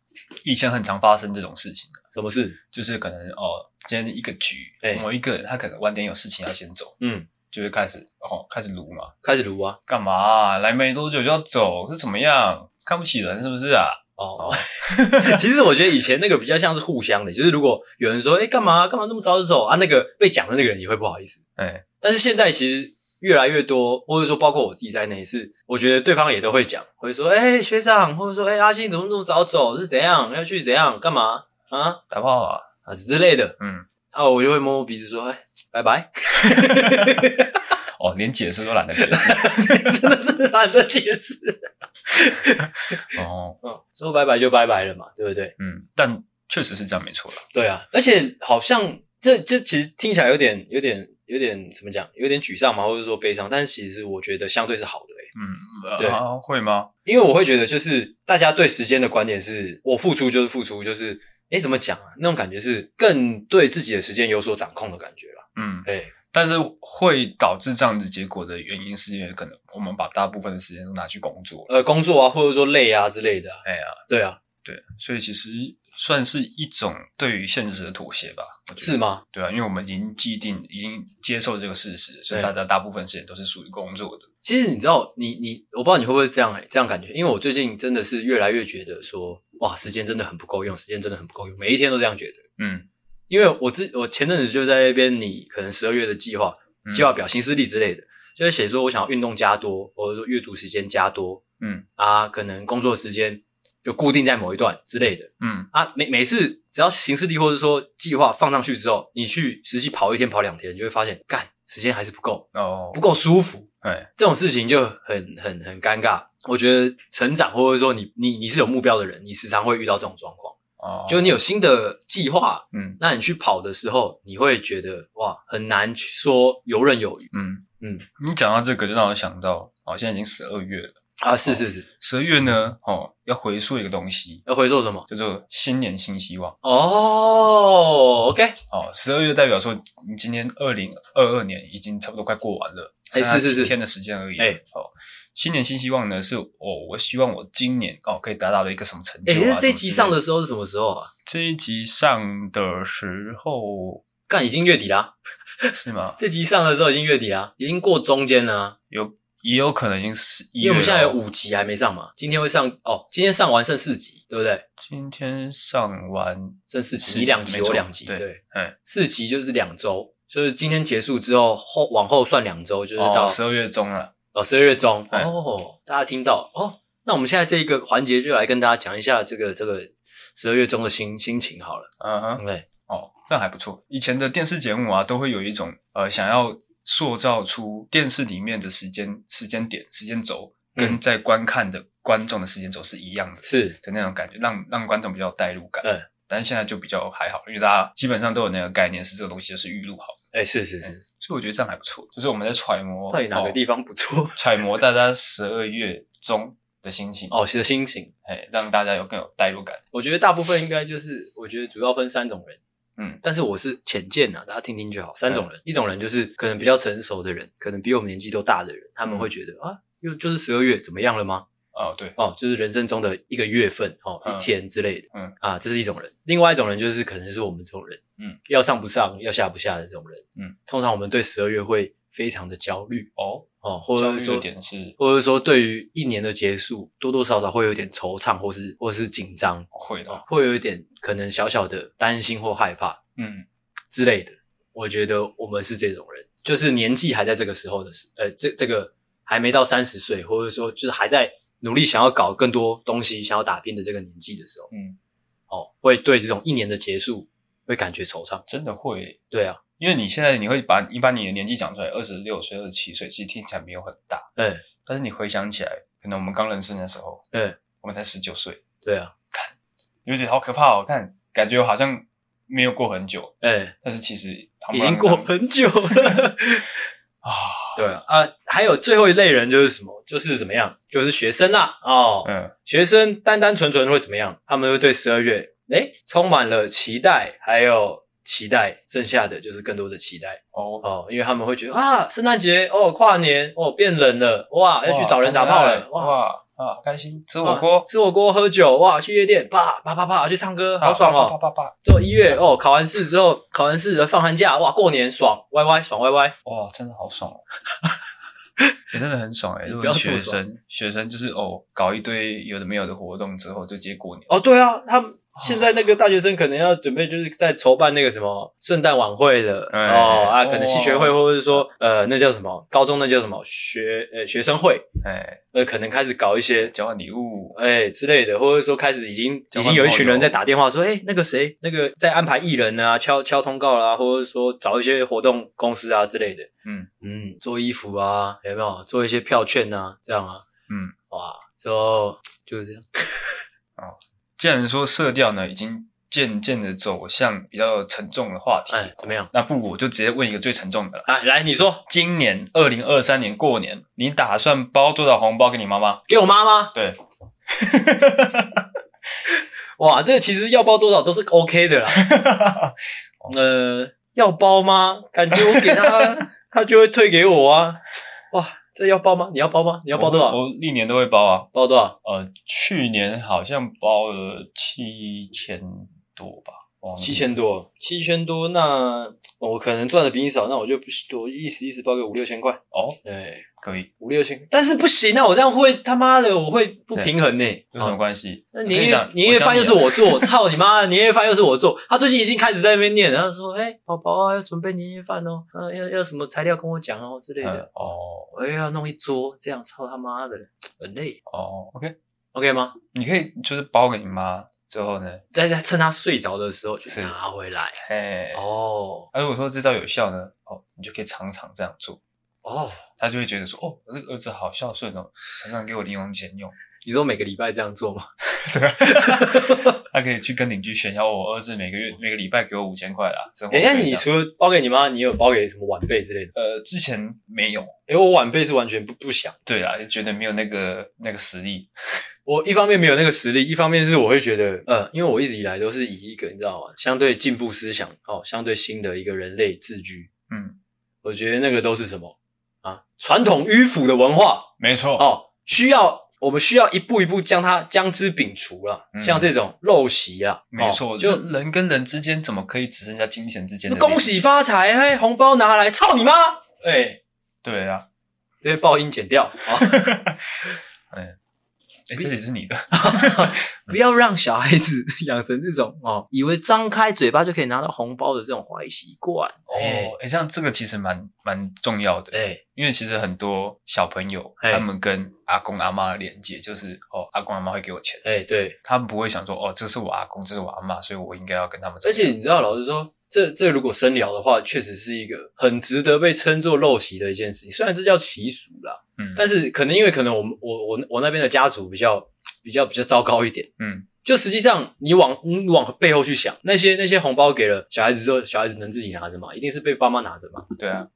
[SPEAKER 2] 以前很常发生这种事情，
[SPEAKER 1] 什么事？
[SPEAKER 2] 就是可能哦，今天一个局，欸、某一个人他可能晚点有事情要先走，嗯，就会开始哦，开始撸嘛，
[SPEAKER 1] 开始撸啊，
[SPEAKER 2] 干嘛、啊？来没多久就要走，是怎么样？看不起人是不是啊？哦，哦
[SPEAKER 1] 其实我觉得以前那个比较像是互相的，就是如果有人说，哎、欸，干嘛干嘛那么早就走啊？那个被讲的那个人也会不好意思，哎、欸，但是现在其实。越来越多，或者说包括我自己在内，是我觉得对方也都会讲，会说：“哎、欸，学长，或者说，哎、欸，阿信怎么这么早走？是怎样？要去怎样？干嘛啊？
[SPEAKER 2] 打炮啊？
[SPEAKER 1] 啊之类的。”嗯，啊，我就会摸摸鼻子说：“哎、欸，拜拜。”
[SPEAKER 2] 哦，连解释都懒得解释，
[SPEAKER 1] 真的是懒得解释。哦，嗯，说拜拜就拜拜了嘛，对不对？
[SPEAKER 2] 嗯，但确实是这样，没错了。
[SPEAKER 1] 对啊，而且好像这这其实听起来有点有点。有点怎么讲？有点沮丧嘛，或者说悲伤？但是其实我觉得相对是好的诶、欸、
[SPEAKER 2] 嗯，对啊，会吗？
[SPEAKER 1] 因为我会觉得，就是大家对时间的观点是，我付出就是付出，就是诶怎么讲啊？那种感觉是更对自己的时间有所掌控的感觉啦。嗯，哎，
[SPEAKER 2] 但是会导致这样子结果的原因，是因为可能我们把大部分的时间都拿去工作，
[SPEAKER 1] 呃，工作啊，或者说累啊之类的。
[SPEAKER 2] 哎呀，
[SPEAKER 1] 对啊，
[SPEAKER 2] 对，所以其实。算是一种对于现实的妥协吧？
[SPEAKER 1] 是吗？
[SPEAKER 2] 对啊，因为我们已经既定、已经接受这个事实，所以大家大部分时间都是属于工作的。
[SPEAKER 1] 其实你知道，你你，我不知道你会不会这样这样感觉？因为我最近真的是越来越觉得说，哇，时间真的很不够用，时间真的很不够用，每一天都这样觉得。嗯，因为我之我前阵子就在那边，你可能十二月的计划、计划表、行事历之类的，就是写说我想要运动加多，或者说阅读时间加多。嗯啊，可能工作时间。就固定在某一段之类的，嗯啊，每每次只要行事历或者说计划放上去之后，你去实际跑一天跑两天，你就会发现，干时间还是不够哦，不够舒服，哎，这种事情就很很很尴尬。我觉得成长或者说你你你是有目标的人，你时常会遇到这种状况哦，就你有新的计划，嗯，那你去跑的时候，你会觉得哇，很难去说游刃有余，
[SPEAKER 2] 嗯嗯。你讲到这个，就让我想到，哦，现在已经十二月了。
[SPEAKER 1] 啊，是是是，
[SPEAKER 2] 十二月呢，哦，要回溯一个东西，
[SPEAKER 1] 要回溯什么？
[SPEAKER 2] 叫做新年新希望。
[SPEAKER 1] 哦，OK，
[SPEAKER 2] 哦，十二月代表说，你今年二零二二年已经差不多快过完了，
[SPEAKER 1] 哎，是是是，
[SPEAKER 2] 几天的时间而已。哎，哦，新年新希望呢，是我我希望我今年哦可以达到了一个什么成就？
[SPEAKER 1] 哎，这一集上的时候是什么时候啊？
[SPEAKER 2] 这一集上的时候，
[SPEAKER 1] 干已经月底啦，
[SPEAKER 2] 是吗？
[SPEAKER 1] 这集上的时候已经月底啦，已经过中间了，
[SPEAKER 2] 有。也有可能已经是，
[SPEAKER 1] 因为我们现在有五集还没上嘛，今天会上哦，今天上完剩四集，对不对？
[SPEAKER 2] 今天上完
[SPEAKER 1] 剩四集，你两集我两集，
[SPEAKER 2] 对，
[SPEAKER 1] 对，嗯，四集就是两周，就是今天结束之后后往后算两周，就是到
[SPEAKER 2] 十二月中了，
[SPEAKER 1] 哦，十二月中哦，大家听到哦，那我们现在这一个环节就来跟大家讲一下这个这个十二月中的心心情好了，嗯哼，对，
[SPEAKER 2] 哦，这样还不错，以前的电视节目啊，都会有一种呃想要。塑造出电视里面的时间时间点时间轴，跟在观看的观众的时间轴是一样的，
[SPEAKER 1] 是
[SPEAKER 2] 的那种感觉，让让观众比较有代入感。嗯，但是现在就比较还好，因为大家基本上都有那个概念，是这个东西就是预录好的。
[SPEAKER 1] 哎，是是是，
[SPEAKER 2] 所以我觉得这样还不错，就是我们在揣摩
[SPEAKER 1] 到底哪个地方不错，
[SPEAKER 2] 揣摩大家十二月中的心情
[SPEAKER 1] 哦，其实心情，
[SPEAKER 2] 哎，让大家有更有代入感。
[SPEAKER 1] 我觉得大部分应该就是，我觉得主要分三种人。嗯，但是我是浅见呐，大家听听就好。三种人，嗯、一种人就是可能比较成熟的人，可能比我们年纪都大的人，他们会觉得、嗯、啊，又就是十二月怎么样了吗？
[SPEAKER 2] 哦，对，
[SPEAKER 1] 哦，就是人生中的一个月份，哦，嗯、一天之类的。嗯，啊，这是一种人。另外一种人就是可能是我们这种人，嗯，要上不上，要下不下的这种人。嗯，通常我们对十二月会非常的焦虑。哦。哦，或者是说，
[SPEAKER 2] 是
[SPEAKER 1] 或者说，对于一年的结束，多多少少会有点惆怅，或是或是紧张，
[SPEAKER 2] 会的，
[SPEAKER 1] 会有一点可能小小的担心或害怕，嗯之类的。我觉得我们是这种人，就是年纪还在这个时候的时，呃，这这个还没到三十岁，或者说就是还在努力想要搞更多东西，想要打拼的这个年纪的时候，嗯，哦，会对这种一年的结束会感觉惆怅，
[SPEAKER 2] 真的会，
[SPEAKER 1] 对啊，
[SPEAKER 2] 因为你现在你会把你把你的年纪讲出来，二十六岁、二十七岁，其实听起来没有很大，
[SPEAKER 1] 对，
[SPEAKER 2] 但是你回想起来，可能我们刚认识那时候，
[SPEAKER 1] 嗯，
[SPEAKER 2] 我们才十九岁，
[SPEAKER 1] 对啊，
[SPEAKER 2] 看，你会觉得好可怕哦，看，感觉好像。没有过很久，哎、欸，但是其实
[SPEAKER 1] 已经过很久了。啊。对啊，啊，还有最后一类人就是什么？就是怎么样？就是学生啦。哦，嗯，学生单单纯纯会怎么样？他们会对十二月诶、欸、充满了期待，还有期待，剩下的就是更多的期待哦哦，因为他们会觉得啊，圣诞节哦，跨年哦，变冷了，哇，要去找人打炮了，哇。哇
[SPEAKER 2] 啊，开心吃火锅，
[SPEAKER 1] 吃火锅喝酒，哇，去夜店，啪啪啪啪，去唱歌，好爽哦！啪啪啪，之后一月哦，考完试之后，考完试放寒假，哇，过年爽歪歪爽歪歪，
[SPEAKER 2] 哇，真的好爽哦！也真的很爽诶，如果学生学生就是哦，搞一堆有的没有的活动之后，就直接过年
[SPEAKER 1] 哦，对啊，他们。现在那个大学生可能要准备，就是在筹办那个什么圣诞晚会了哦啊，可能系学会或者是说呃，那叫什么高中那叫什么学呃学生会哎，呃可能开始搞一些
[SPEAKER 2] 交换礼物。
[SPEAKER 1] 哎之类的，或者说开始已经已经有一群人在打电话说，哎，那个谁那个在安排艺人啊，敲敲通告啦，或者说找一些活动公司啊之类的，嗯。嗯，做衣服啊，有没有？做一些票券啊，这样啊，嗯。哇，之后就是这样，
[SPEAKER 2] 哦。既然说色调呢，已经渐渐的走向比较沉重的话题，
[SPEAKER 1] 哎，怎么样？
[SPEAKER 2] 那不如我就直接问一个最沉重的了。
[SPEAKER 1] 哎，来，你说，
[SPEAKER 2] 今年二零二三年过年，你打算包多少红包给你妈妈？
[SPEAKER 1] 给我妈妈？
[SPEAKER 2] 对。
[SPEAKER 1] 哇，这个其实要包多少都是 OK 的啦。呃，要包吗？感觉我给她，她就会退给我啊。哇。这要包吗？你要包吗？你要包多少？
[SPEAKER 2] 我历年都会包啊，
[SPEAKER 1] 包多少？
[SPEAKER 2] 呃，去年好像包了七千多吧，
[SPEAKER 1] 七千多，七千多。那我可能赚的比你少，那我就不多意思意思包个五六千块。
[SPEAKER 2] 哦，对，可以
[SPEAKER 1] 五六千，但是不行啊，我这样会他妈的我会不平衡呢。
[SPEAKER 2] 有什么关系？
[SPEAKER 1] 那年夜年夜饭又是我做，操你妈！年夜饭又是我做。他最近已经开始在那边念，然后说：“哎，宝宝啊，要准备年夜饭哦，啊，要要什么材料跟我讲哦之类的。”哦。我又要弄一桌，这样操他妈的，很累
[SPEAKER 2] 哦。OK
[SPEAKER 1] OK 吗？
[SPEAKER 2] 你可以就是包给你妈之后呢，
[SPEAKER 1] 在在趁她睡着的时候就拿回来。
[SPEAKER 2] 哎哦，那、啊、如果说这招有效呢，哦，你就可以常常这样做哦，他就会觉得说，哦，我这个儿子好孝顺哦，常常给我零用钱用。
[SPEAKER 1] 你说每个礼拜这样做吗？
[SPEAKER 2] 对啊，他可以去跟邻居炫耀，我儿子每个月每个礼拜给我五千块啦。
[SPEAKER 1] 哎，那你除了包给你妈，你有包给什么晚辈之类的？
[SPEAKER 2] 呃，之前没有，
[SPEAKER 1] 因为我晚辈是完全不不想。
[SPEAKER 2] 对啊，就觉得没有那个那个实力。
[SPEAKER 1] 我一方面没有那个实力，一方面是我会觉得，呃，因为我一直以来都是以一个你知道吗，相对进步思想哦，相对新的一个人类自居。嗯，我觉得那个都是什么啊？传统迂腐的文化，
[SPEAKER 2] 没错
[SPEAKER 1] 哦，需要。我们需要一步一步将它将之摒除了，嗯、像这种陋习啊，
[SPEAKER 2] 没错，就人跟人之间怎么可以只剩下金钱之间的？
[SPEAKER 1] 恭喜发财，嘿，红包拿来，操你妈！哎、欸，
[SPEAKER 2] 对啊，
[SPEAKER 1] 这些爆音剪掉啊。
[SPEAKER 2] 哎哎，这里是你的，
[SPEAKER 1] 不要让小孩子养成这种哦，以为张开嘴巴就可以拿到红包的这种坏习惯。
[SPEAKER 2] 哦。哎，像这个其实蛮蛮重要的，哎，因为其实很多小朋友他们跟阿公阿妈的连接就是哦，阿公阿妈会给我钱，
[SPEAKER 1] 哎，对，
[SPEAKER 2] 他们不会想说哦，这是我阿公，这是我阿妈，所以我应该要跟他们。
[SPEAKER 1] 而且你知道，老实说，这这如果深聊的话，确实是一个很值得被称作陋习的一件事情。虽然这叫习俗啦。嗯，但是可能因为可能我们我我我那边的家族比较比较比较糟糕一点，嗯，就实际上你往你往背后去想，那些那些红包给了小孩子之后，小孩子能自己拿着吗？一定是被爸妈拿着嘛？
[SPEAKER 2] 对啊，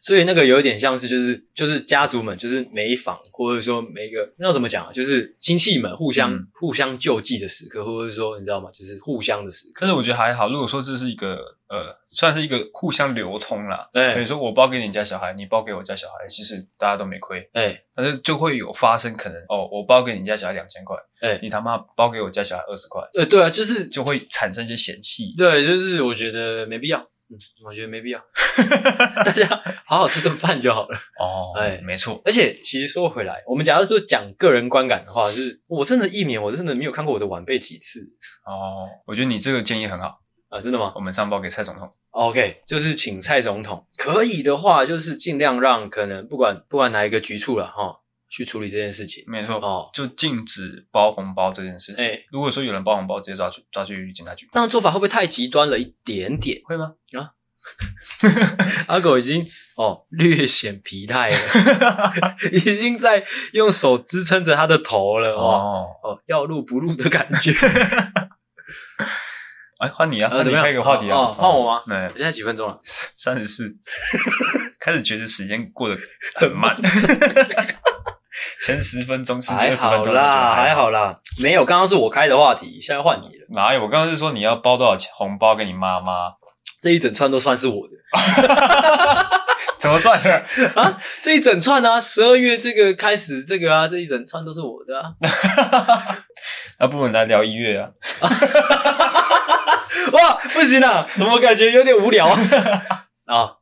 [SPEAKER 1] 所以那个有一点像是就是就是家族们就是每一房或者说每一个那要怎么讲啊？就是亲戚们互相、嗯、互相救济的时刻，或者说你知道吗？就是互相的时刻。
[SPEAKER 2] 可是我觉得还好，如果说这是一个。呃，算是一个互相流通啦。哎，比如说我包给你家小孩，你包给我家小孩，其实大家都没亏。哎，但是就会有发生可能哦，我包给你家小孩两千块，哎，你他妈包给我家小孩二十块。
[SPEAKER 1] 呃，对啊，就是
[SPEAKER 2] 就会产生一些嫌隙。
[SPEAKER 1] 对，就是我觉得没必要。嗯，我觉得没必要。大家好好吃顿饭就好了。
[SPEAKER 2] 哦，哎，没错。
[SPEAKER 1] 而且其实说回来，我们假如说讲个人观感的话，就是我真的一年我真的没有看过我的晚辈几次。
[SPEAKER 2] 哦，我觉得你这个建议很好。
[SPEAKER 1] 啊，真的吗？
[SPEAKER 2] 我们上报给蔡总统。
[SPEAKER 1] OK，就是请蔡总统可以的话，就是尽量让可能不管不管哪一个局处了哈，去处理这件事情。
[SPEAKER 2] 没错哦，就禁止包红包这件事情。哎、欸，如果说有人包红包，直接抓去抓去警察局。
[SPEAKER 1] 那样做法会不会太极端了一点点？
[SPEAKER 2] 会吗？
[SPEAKER 1] 啊，阿狗已经哦略显疲态了，已经在用手支撑着他的头了哦哦，要录不录的感觉。
[SPEAKER 2] 哎，换你啊！那怎么样？开一个话题啊！
[SPEAKER 1] 换我吗？对，现在几分钟了？
[SPEAKER 2] 三十四。开始觉得时间过得很慢。前十分钟，十几二十分钟
[SPEAKER 1] 啦，还好啦。没有，刚刚是我开的话题，现在换你了。
[SPEAKER 2] 哪有？我刚刚是说你要包多少钱红包给你妈妈？
[SPEAKER 1] 这一整串都算是我的。
[SPEAKER 2] 怎么算的
[SPEAKER 1] 啊？这一整串啊，十二月这个开始这个啊，这一整串都是我的啊。
[SPEAKER 2] 那不如来聊一月啊。
[SPEAKER 1] 哇，不行啊！怎么感觉有点无聊啊？啊，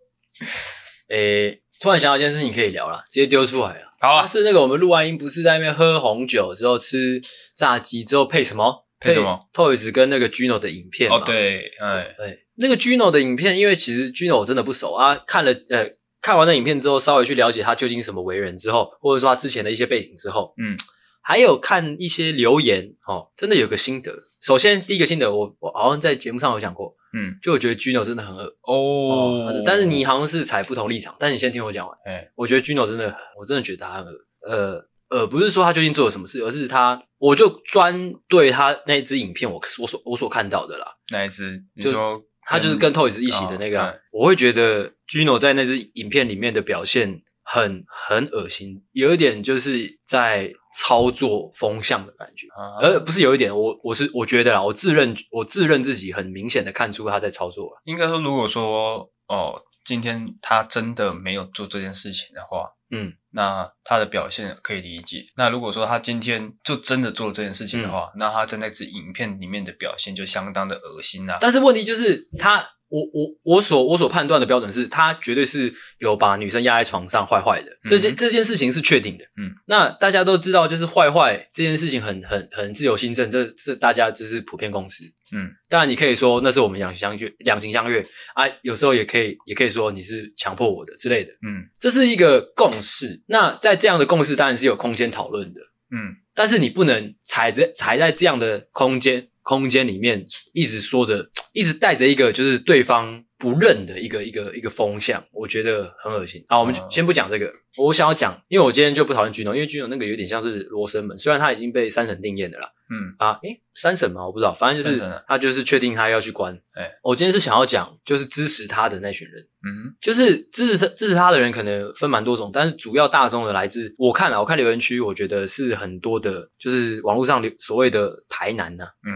[SPEAKER 1] 诶，突然想到一件事情可以聊了，直接丢出来了。
[SPEAKER 2] 好啊，
[SPEAKER 1] 是那个我们录完音不是在那边喝红酒之后吃炸鸡之后配什么？
[SPEAKER 2] 配什么
[SPEAKER 1] ？Toys 跟那个 Gino 的影片
[SPEAKER 2] 哦，对，哎，
[SPEAKER 1] 对，那个 Gino 的影片，因为其实 Gino 我真的不熟啊，看了呃看完那影片之后，稍微去了解他究竟什么为人之后，或者说他之前的一些背景之后，嗯。还有看一些留言，哦，真的有个心得。首先，第一个心得，我我好像在节目上有讲过，嗯，就我觉得 Gino 真的很恶
[SPEAKER 2] 哦，
[SPEAKER 1] 哦。但是你好像是采不同立场，但是你先听我讲完。哎、欸，我觉得 Gino 真的，我真的觉得他很恶。呃呃，不是说他究竟做了什么事，而是他，我就专对他那一支影片，我我所我所看到的啦。
[SPEAKER 2] 哪一支？你说
[SPEAKER 1] 他就是跟 Toys 一起的那个，哦、我会觉得 Gino 在那支影片里面的表现。很很恶心，有一点就是在操作风向的感觉，而不是有一点，我我是我觉得啦，我自认我自认自己很明显的看出他在操作。
[SPEAKER 2] 应该说，如果说哦，今天他真的没有做这件事情的话，嗯，那他的表现可以理解。那如果说他今天就真的做这件事情的话，嗯，那他在那支影片里面的表现就相当的恶心啦。
[SPEAKER 1] 但是问题就是他。我我我所我所判断的标准是，他绝对是有把女生压在床上坏坏的，这件这件事情是确定的。嗯，那大家都知道，就是坏坏这件事情很很很自由心证，这这大家就是普遍共识。嗯，当然你可以说那是我们两情相悦，两情相悦啊，有时候也可以也可以说你是强迫我的之类的。嗯，这是一个共识。那在这样的共识当然是有空间讨论的。嗯，但是你不能踩着踩在这样的空间。空间里面一直说着，一直带着一个就是对方不认的一个一个一个风向，我觉得很恶心。好，我们先不讲这个，我想要讲，因为我今天就不讨论 Gino，因为 Gino 那个有点像是罗生门，虽然他已经被三审定谳的了。嗯啊，诶，三审吗？我不知道，反正就是他就是确定他要去关。哎，我今天是想要讲，就是支持他的那群人。嗯，就是支持他支持他的人可能分蛮多种，但是主要大众的来自我看了，我看留言区，我觉得是很多的，就是网络上所谓的台男呐。嗯，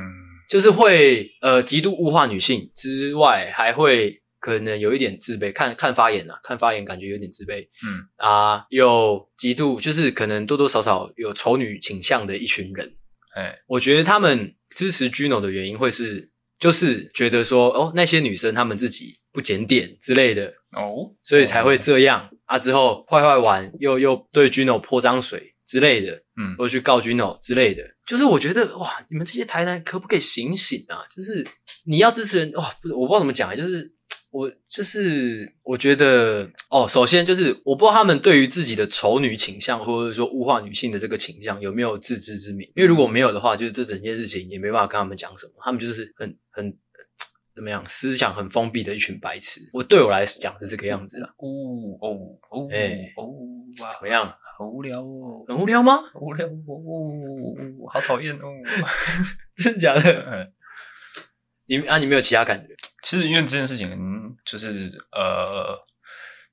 [SPEAKER 1] 就是会呃极度物化女性之外，还会可能有一点自卑，看看发言呐，看发言感觉有点自卑。嗯啊，有极度就是可能多多少少有丑女倾向的一群人。哎，我觉得他们支持 Gino 的原因会是，就是觉得说，哦，那些女生她们自己不检点之类的哦，所以才会这样啊。之后坏坏玩又又对 Gino 泼脏水之类的，嗯，或去告 Gino 之类的。就是我觉得哇，你们这些台南可不可以醒醒啊？就是你要支持人哇，不是我不知道怎么讲啊，就是。我就是我觉得哦，首先就是我不知道他们对于自己的丑女倾向，或者说物化女性的这个倾向有没有自知之明？因为如果没有的话，就是这整件事情也没办法跟他们讲什么。他们就是很很怎么样，思想很封闭的一群白痴。我对我来讲是这个样子啦。哦哦哦，哎、欸、哦，哇，怎么样？好无聊哦，很无聊吗？
[SPEAKER 2] 无聊哦，好讨厌哦，
[SPEAKER 1] 真的假的？你啊，你没有其他感觉？
[SPEAKER 2] 其实因为这件事情，就是呃，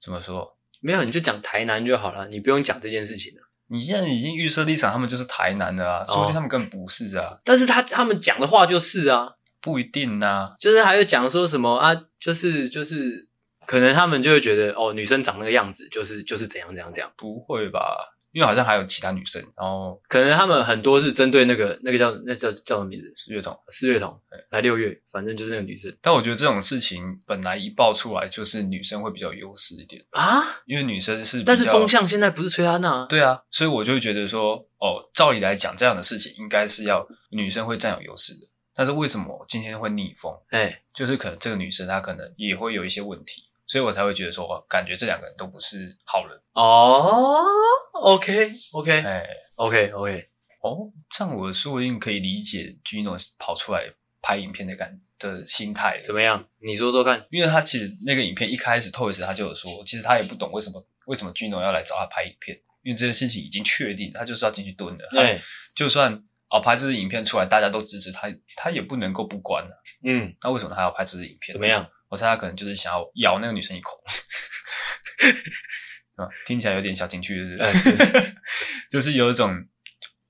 [SPEAKER 2] 怎么说？
[SPEAKER 1] 没有，你就讲台南就好了，你不用讲这件事情了。
[SPEAKER 2] 你现在已经预设立场，他们就是台南的啊，说不定他们根本不是啊。
[SPEAKER 1] 但是他他们讲的话就是啊，
[SPEAKER 2] 不一定啊。
[SPEAKER 1] 就是还有讲说什么啊，就是就是，可能他们就会觉得哦，女生长那个样子，就是就是怎样怎样怎样。
[SPEAKER 2] 不会吧？因为好像还有其他女生，然后
[SPEAKER 1] 可能他们很多是针对那个那个叫那叫叫什么名字？
[SPEAKER 2] 四月童，
[SPEAKER 1] 四月童，来六月，反正就是那个女生。
[SPEAKER 2] 但我觉得这种事情本来一爆出来，就是女生会比较优势一点啊，因为女生是。
[SPEAKER 1] 但是风向现在不是崔安娜？
[SPEAKER 2] 对啊，所以我就会觉得说，哦，照理来讲，这样的事情应该是要女生会占有优势的。但是为什么今天会逆风？哎、欸，就是可能这个女生她可能也会有一些问题，所以我才会觉得说，感觉这两个人都不是好人
[SPEAKER 1] 哦。OK，OK，哎，OK，OK，
[SPEAKER 2] 哦，这样我说不定可以理解 Gino 跑出来拍影片的感的心态
[SPEAKER 1] 怎么样？你说说看，
[SPEAKER 2] 因为他其实那个影片一开始 Toyz 他就有说，其实他也不懂为什么为什么 Gino 要来找他拍影片，因为这件事情已经确定，他就是要进去蹲的。对，就算。哦，拍这支影片出来，大家都支持他，他也不能够不关啊。
[SPEAKER 1] 嗯，
[SPEAKER 2] 那为什么他要拍这支影片？
[SPEAKER 1] 怎么样？
[SPEAKER 2] 我猜他可能就是想要咬那个女生一口，啊，听起来有点小情趣，是不是？是 就是有一种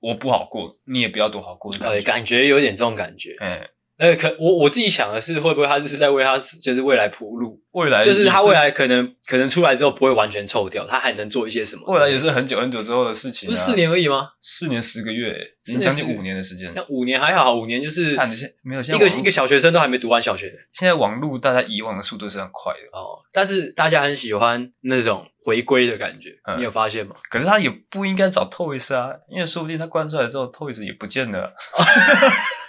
[SPEAKER 2] 我不好过，你也不要多好过的感觉，
[SPEAKER 1] 感觉有点这种感觉。嗯。呃，可我我自己想的是，会不会他是在为他就是未来铺路？
[SPEAKER 2] 未来
[SPEAKER 1] 就是他未来可能可能出来之后不会完全臭掉，他还能做一些什么？
[SPEAKER 2] 未来也是很久很久之后的事情，
[SPEAKER 1] 不是四年而已吗？
[SPEAKER 2] 四年十个月，已经将近五年的时间。
[SPEAKER 1] 那五年还好，五年就是
[SPEAKER 2] 看你现没有，
[SPEAKER 1] 一个一个小学生都还没读完小学。
[SPEAKER 2] 现在网络大家遗忘的速度是很快的
[SPEAKER 1] 哦，但是大家很喜欢那种回归的感觉，你有发现吗？
[SPEAKER 2] 可是他也不应该找 Toys 啊，因为说不定他关出来之后，Toys 也不见了。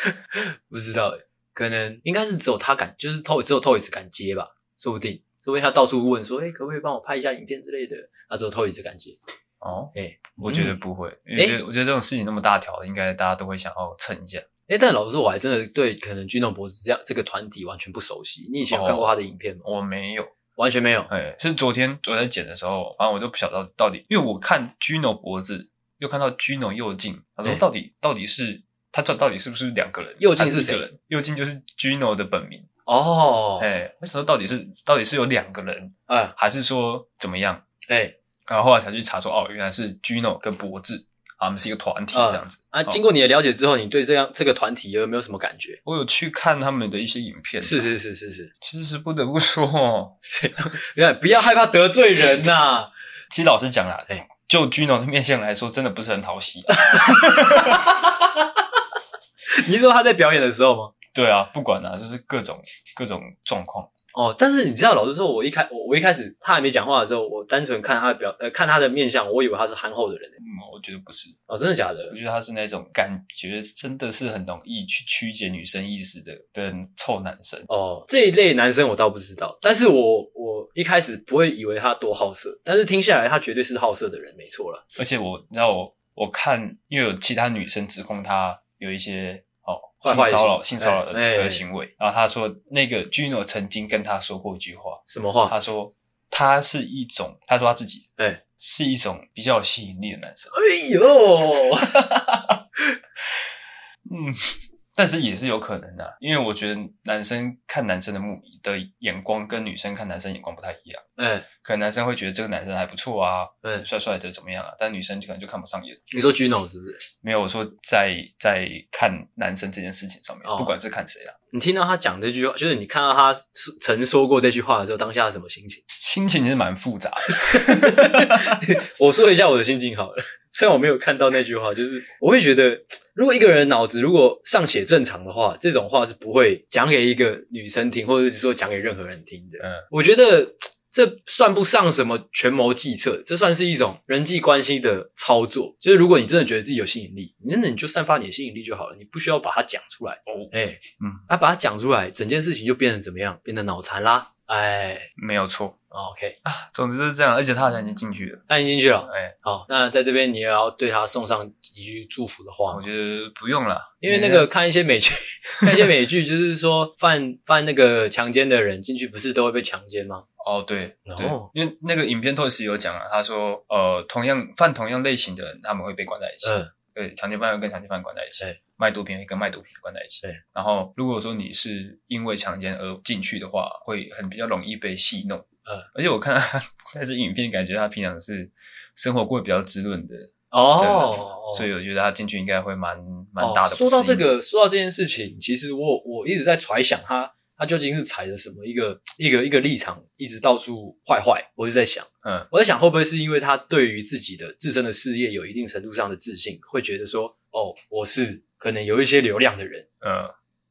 [SPEAKER 1] 不知道诶可能应该是只有他敢，就是 Toyz 只有 Toys 敢接吧，说不定，说不定他到处问说，哎、欸，可不可以帮我拍一下影片之类的？啊只有 Toys 敢接。
[SPEAKER 2] 哦，哎、欸，我觉得不会，嗯、因为我觉得，我觉得这种事情那么大条，应该大家都会想要蹭一下。
[SPEAKER 1] 哎、欸，但老实说，我还真的对可能 Gino 博士这样这个团体完全不熟悉。你以前有看过他的影片吗？
[SPEAKER 2] 哦、我没有，
[SPEAKER 1] 完全没有。
[SPEAKER 2] 哎、欸，是昨天昨天剪的时候，反正我就不晓得到底，因为我看 Gino 博士，又看到 Gino 右镜，他说到底、欸、到底是。他这到底是不是两个人？
[SPEAKER 1] 右近是谁？
[SPEAKER 2] 右近就是 Gino 的本名
[SPEAKER 1] 哦。
[SPEAKER 2] 哎、欸，为什么到底是到底是有两个人？
[SPEAKER 1] 哎，
[SPEAKER 2] 还是说怎么样？
[SPEAKER 1] 哎、欸，
[SPEAKER 2] 然后后来才去查说，哦，原来是 Gino 跟博智，他们是一个团体这样子。
[SPEAKER 1] 啊，经过你的了解之后，你对这样这个团体有没有什么感觉？
[SPEAKER 2] 我有去看他们的一些影片。
[SPEAKER 1] 是是是是是，
[SPEAKER 2] 其实不得不说，
[SPEAKER 1] 你看，不要害怕得罪人呐、啊。
[SPEAKER 2] 其实老实讲啦，哎、欸，就 Gino 的面相来说，真的不是很讨喜。
[SPEAKER 1] 你是说他在表演的时候吗？
[SPEAKER 2] 对啊，不管啊，就是各种各种状况
[SPEAKER 1] 哦。但是你知道，老实说，我一开我我一开始他还没讲话的时候，我单纯看他的表呃看他的面相，我以为他是憨厚的人。
[SPEAKER 2] 嗯，我觉得不是
[SPEAKER 1] 哦，真的假的？
[SPEAKER 2] 我觉得他是那种感觉真的是很容易去曲解女生意思的的臭男生
[SPEAKER 1] 哦。这一类男生我倒不知道，但是我我一开始不会以为他多好色，但是听下来他绝对是好色的人，没错了。
[SPEAKER 2] 而且我你知道我我看，因为有其他女生指控他。有一些哦，性骚扰、性骚扰的的行为。然后他说，那个 Gino 曾经跟他说过一句话，
[SPEAKER 1] 什么话？
[SPEAKER 2] 他说他是一种，他说他自己，哎，是一种比较有吸引力的男生。
[SPEAKER 1] 哎呦，
[SPEAKER 2] 嗯。但是也是有可能的、啊，因为我觉得男生看男生的目的眼光跟女生看男生眼光不太一样。
[SPEAKER 1] 嗯，
[SPEAKER 2] 可能男生会觉得这个男生还不错啊，嗯，帅帅的怎么样啊？但女生就可能就看不上眼。
[SPEAKER 1] 你说 Gino 是不是？
[SPEAKER 2] 没有，我说在在看男生这件事情上面，哦、不管是看谁啊。
[SPEAKER 1] 你听到他讲这句话，就是你看到他曾说过这句话的时候，当下是什么心情？
[SPEAKER 2] 心情是蛮复杂的。
[SPEAKER 1] 我说一下我的心情好了。虽然我没有看到那句话，就是我会觉得，如果一个人脑子如果尚且正常的话，这种话是不会讲给一个女生听，或者是说讲给任何人听的。嗯，我觉得这算不上什么权谋计策，这算是一种人际关系的操作。就是如果你真的觉得自己有吸引力，那你就散发你的吸引力就好了，你不需要把它讲出来。哦，哎，嗯，啊，把它讲出来，整件事情就变成怎么样？变得脑残啦。哎，
[SPEAKER 2] 没有错。
[SPEAKER 1] OK
[SPEAKER 2] 啊，总之就是这样，而且他好像已经进去了，
[SPEAKER 1] 他已经进去了。
[SPEAKER 2] 哎，
[SPEAKER 1] 好，那在这边你也要对他送上几句祝福的话。
[SPEAKER 2] 我觉得不用了，
[SPEAKER 1] 因为那个看一些美剧，看一些美剧，就是说犯犯那个强奸的人进去，不是都会被强奸吗？
[SPEAKER 2] 哦，对，对，因为那个影片透视有讲啊，他说，呃，同样犯同样类型的人，他们会被关在一起。嗯，对，强奸犯会跟强奸犯关在一起。卖毒品会跟卖毒品关在一起。对，然后如果说你是因为强奸而进去的话，会很比较容易被戏弄。呃、嗯，而且我看他 那支影片，感觉他平常是生活过得比较滋润的
[SPEAKER 1] 哦，
[SPEAKER 2] 所以我觉得他进去应该会蛮蛮大的、哦。
[SPEAKER 1] 说到这个，说到这件事情，其实我我一直在揣想他他究竟是踩着什么一个一个一个立场，一直到处坏坏。我是在想，嗯，我在想会不会是因为他对于自己的自身的事业有一定程度上的自信，会觉得说，哦，我是。可能有一些流量的人，嗯，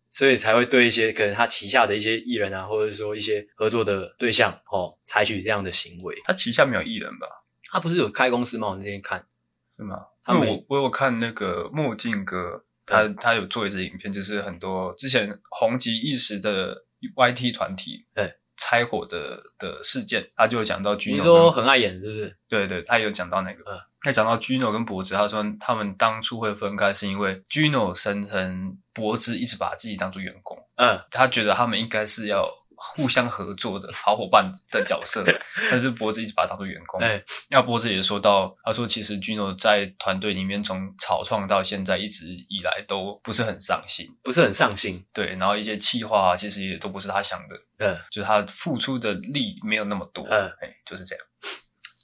[SPEAKER 1] 所以才会对一些可能他旗下的一些艺人啊，或者说一些合作的对象，哦，采取这样的行为。
[SPEAKER 2] 他旗下没有艺人吧？
[SPEAKER 1] 他不是有开公司吗？我那天看，
[SPEAKER 2] 是吗？他没，我我有看那个墨镜哥他他有做一支影片，就是很多之前红极一时的 YT 团体，对。拆伙的的事件，他就有讲到 Gino，
[SPEAKER 1] 你说很碍眼是不是？
[SPEAKER 2] 对对，他有讲到那个，嗯，他讲到 Gino 跟博子，他说他们当初会分开是因为 Gino 声称博子一直把自己当做员工，嗯，他觉得他们应该是要。互相合作的好伙伴的角色，但是脖子一直把他当做员工。哎，那脖子也说到，他说其实 Gino 在团队里面从草创到现在一直以来都不是很上心，
[SPEAKER 1] 不是很上心。
[SPEAKER 2] 对，然后一些企划其实也都不是他想的。嗯，就是他付出的力没有那么多。嗯，哎，就是这样。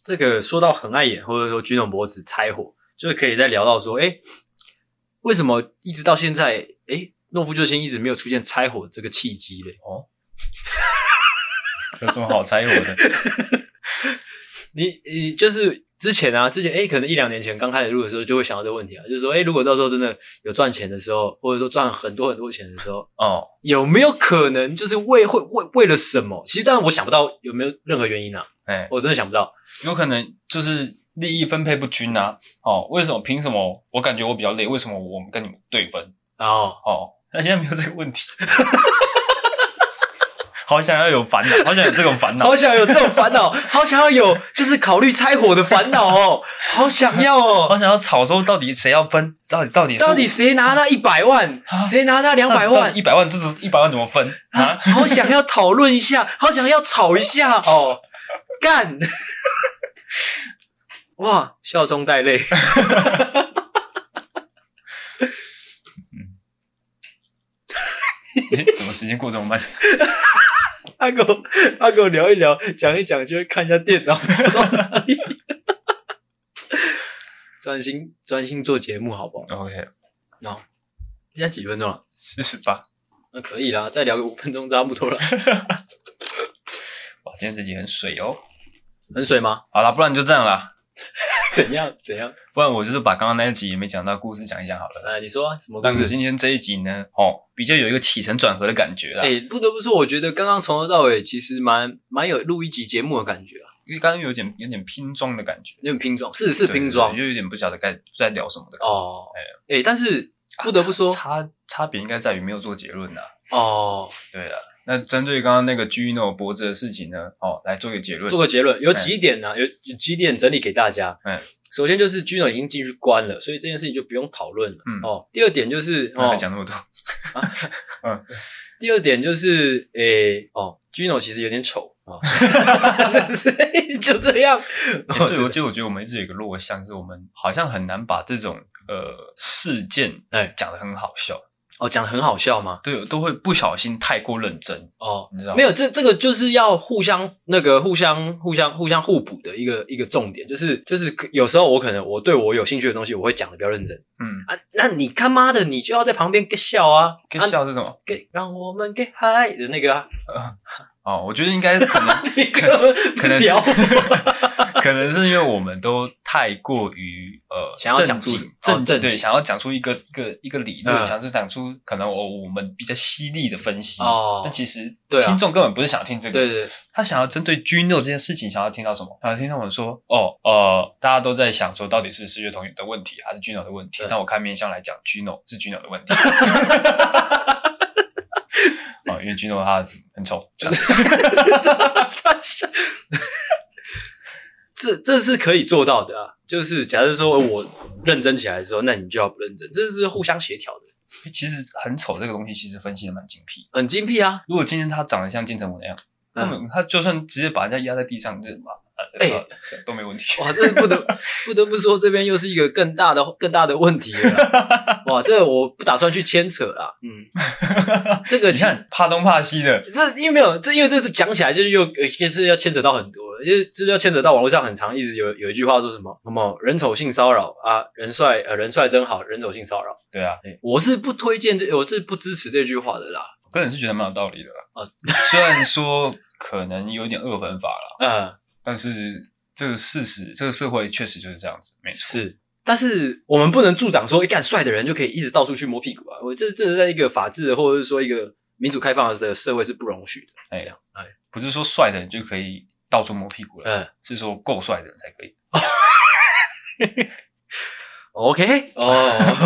[SPEAKER 1] 这个说到很碍眼，或者说 Gino 博智拆伙，就是可以再聊到说，哎，为什么一直到现在，哎，诺夫救星一直没有出现拆火这个契机嘞？哦。
[SPEAKER 2] 有什么好猜我的？
[SPEAKER 1] 你你就是之前啊，之前诶可能一两年前刚开始录的时候，就会想到这个问题啊，就是说，诶如果到时候真的有赚钱的时候，或者说赚很多很多钱的时候，哦，有没有可能就是为会为为了什么？其实当然我想不到有没有任何原因啊，哎，我真的想不到，
[SPEAKER 2] 有可能就是利益分配不均啊，哦，为什么？凭什么？我感觉我比较累，为什么我们跟你们对分？哦哦，那现在没有这个问题。好想要有烦恼，好想有这种烦恼，
[SPEAKER 1] 好想有这种烦恼，好想要有就是考虑拆伙的烦恼哦，好想要哦，
[SPEAKER 2] 好想要吵说到底谁要分，到底到底
[SPEAKER 1] 到底谁拿那一百万，谁拿那两百万，
[SPEAKER 2] 一百万这是一百万怎么分？啊？
[SPEAKER 1] 好想要讨论一下，好想要吵一下哦，干，哇，笑中带泪，
[SPEAKER 2] 嗯，怎么时间过这么慢？
[SPEAKER 1] 他跟我，他跟我聊一聊，讲一讲，就会看一下电脑，专心专心做节目，好不好
[SPEAKER 2] ？OK，
[SPEAKER 1] 那，现在几分钟了？
[SPEAKER 2] 四十八，
[SPEAKER 1] 那可以啦，再聊个五分钟差不多了。
[SPEAKER 2] 哇，今天这集很水哦，
[SPEAKER 1] 很水吗？
[SPEAKER 2] 好了，不然就这样啦。
[SPEAKER 1] 怎样？怎样？
[SPEAKER 2] 不然我就是把刚刚那一集也没讲到故事讲一讲好了。
[SPEAKER 1] 哎，你说啊，什么故事？
[SPEAKER 2] 但是今天这一集呢，哦，比较有一个起承转合的感觉啦。
[SPEAKER 1] 哎，不得不说，我觉得刚刚从头到尾其实蛮蛮有录一集节目的感觉啊，
[SPEAKER 2] 因为刚刚有点有点拼装的感觉，
[SPEAKER 1] 有点拼装，是是拼装，
[SPEAKER 2] 就有点不晓得该在聊什么的感觉。
[SPEAKER 1] 哦，哎哎，但是不得不说，
[SPEAKER 2] 差差别应该在于没有做结论呐。哦，对了。那针对刚刚那个 Gino 脖子的事情呢，哦，来做个结论。
[SPEAKER 1] 做个结论，有几点呢？有几点整理给大家。嗯，首先就是 Gino 已经进去关了，所以这件事情就不用讨论了。嗯，哦，第二点就是
[SPEAKER 2] 哦，讲那么多
[SPEAKER 1] 啊，嗯，第二点就是诶，哦，Gino 其实有点丑啊，就这样。
[SPEAKER 2] 对，我就我觉得我们一直有一个弱项，是我们好像很难把这种呃事件哎讲的很好笑。
[SPEAKER 1] 哦，讲的很好笑吗？
[SPEAKER 2] 对，都会不小心太过认真
[SPEAKER 1] 哦，你知道吗？没有，这这个就是要互相那个互相互相互相互补的一个一个重点，就是就是有时候我可能我对我有兴趣的东西，我会讲的比较认真。嗯啊，那你他妈的，你就要在旁边给笑啊，
[SPEAKER 2] 给笑是什么？
[SPEAKER 1] 给让我们给嗨的那个啊。
[SPEAKER 2] 哦，我觉得应该可能 可能聊。可能是因为我们都太过于呃，
[SPEAKER 1] 想要讲出正正
[SPEAKER 2] 对，想要讲出一个一个一个理论，想要讲出可能我我们比较犀利的分析哦。但其实听众根本不是想听这个，
[SPEAKER 1] 对对，
[SPEAKER 2] 他想要针对 Gino 这件事情，想要听到什么？想要听到我们说哦呃，大家都在想说，到底是四月同学的问题还是 Gino 的问题？那我看面相来讲，Gino 是 Gino 的问题。哦，因为 Gino 他很丑。
[SPEAKER 1] 这这是可以做到的啊，就是假设说我认真起来的时候，那你就要不认真，这是互相协调的。
[SPEAKER 2] 其实很丑这个东西，其实分析的蛮精辟，
[SPEAKER 1] 很精辟啊。
[SPEAKER 2] 如果今天他长得像金城武那样，根本、嗯、他就算直接把人家压在地上，这嘛。哎，都没问题。
[SPEAKER 1] 哇，这不得不得不说，这边又是一个更大的更大的问题了。哇，这个我不打算去牵扯啦。嗯，这个
[SPEAKER 2] 你看怕东怕西的，
[SPEAKER 1] 这因为没有这，因为这是讲起来就是又就是要牵扯到很多，就是就是要牵扯到网络上很长，一直有有一句话说什么什么人丑性骚扰啊，人帅呃人帅真好，人丑性骚扰。
[SPEAKER 2] 对啊，
[SPEAKER 1] 我是不推荐这，我是不支持这句话的啦。
[SPEAKER 2] 我个人是觉得蛮有道理的啦。啊，虽然说可能有点二分法了。嗯。但是这个事实，这个社会确实就是这样子，没错。
[SPEAKER 1] 是，但是我们不能助长说，一干帅的人就可以一直到处去摸屁股啊！我这这是在一个法治或者是说一个民主开放的社会是不容许的。哎呀，哎，
[SPEAKER 2] 不是说帅的人就可以到处摸屁股了，嗯，是说够帅的人才可以。
[SPEAKER 1] OK，哦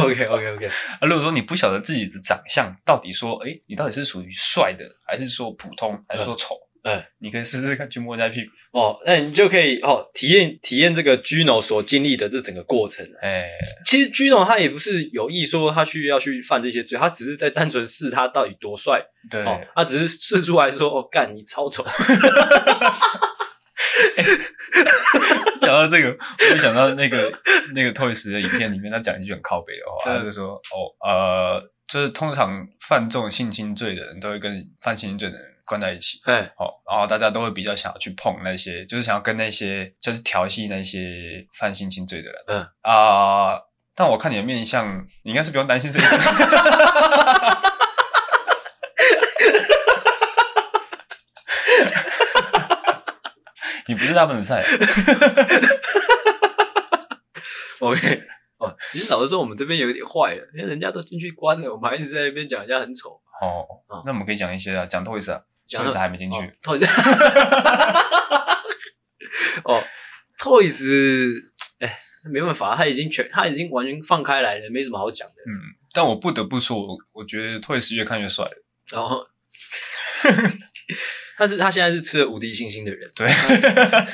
[SPEAKER 1] ，OK，OK，OK。
[SPEAKER 2] 啊，如果说你不晓得自己的长相到底说，哎，你到底是属于帅的，还是说普通，还是说丑？嗯，你可以试试看去摸人家屁股。
[SPEAKER 1] 哦，那你就可以哦体验体验这个 Gino 所经历的这整个过程。哎，其实 Gino 他也不是有意说他去要去犯这些罪，他只是在单纯试他到底多帅。
[SPEAKER 2] 对，
[SPEAKER 1] 哦，他只是试出来说，哦，干你超丑。
[SPEAKER 2] 讲到这个，我就想到那个那个 Toys 的影片里面，他讲一句很靠北的话，他就说，哦，呃，就是通常犯这种性侵罪的人都会跟犯性侵罪的人。关在一起，哎，好，然后大家都会比较想要去碰那些，就是想要跟那些，就是调戏那些犯性侵罪的人，嗯。啊，但我看你的面相，你应该是不用担心这个，你不是他们的菜
[SPEAKER 1] ，OK，哦，其实老实说，我们这边有点坏了，因为人家都进去关了，我们还一直在那边讲人家很丑，
[SPEAKER 2] 哦，那我们可以讲一些啊，讲透一次啊。Toys 还没进去。
[SPEAKER 1] 哦，Toys，哎，没办法，他已经全，他已经完全放开来了，没什么好讲的。
[SPEAKER 2] 嗯，但我不得不说，我我觉得 Toys 越看越帅。然后，
[SPEAKER 1] 但是他现在是吃了无敌星星的人，
[SPEAKER 2] 对，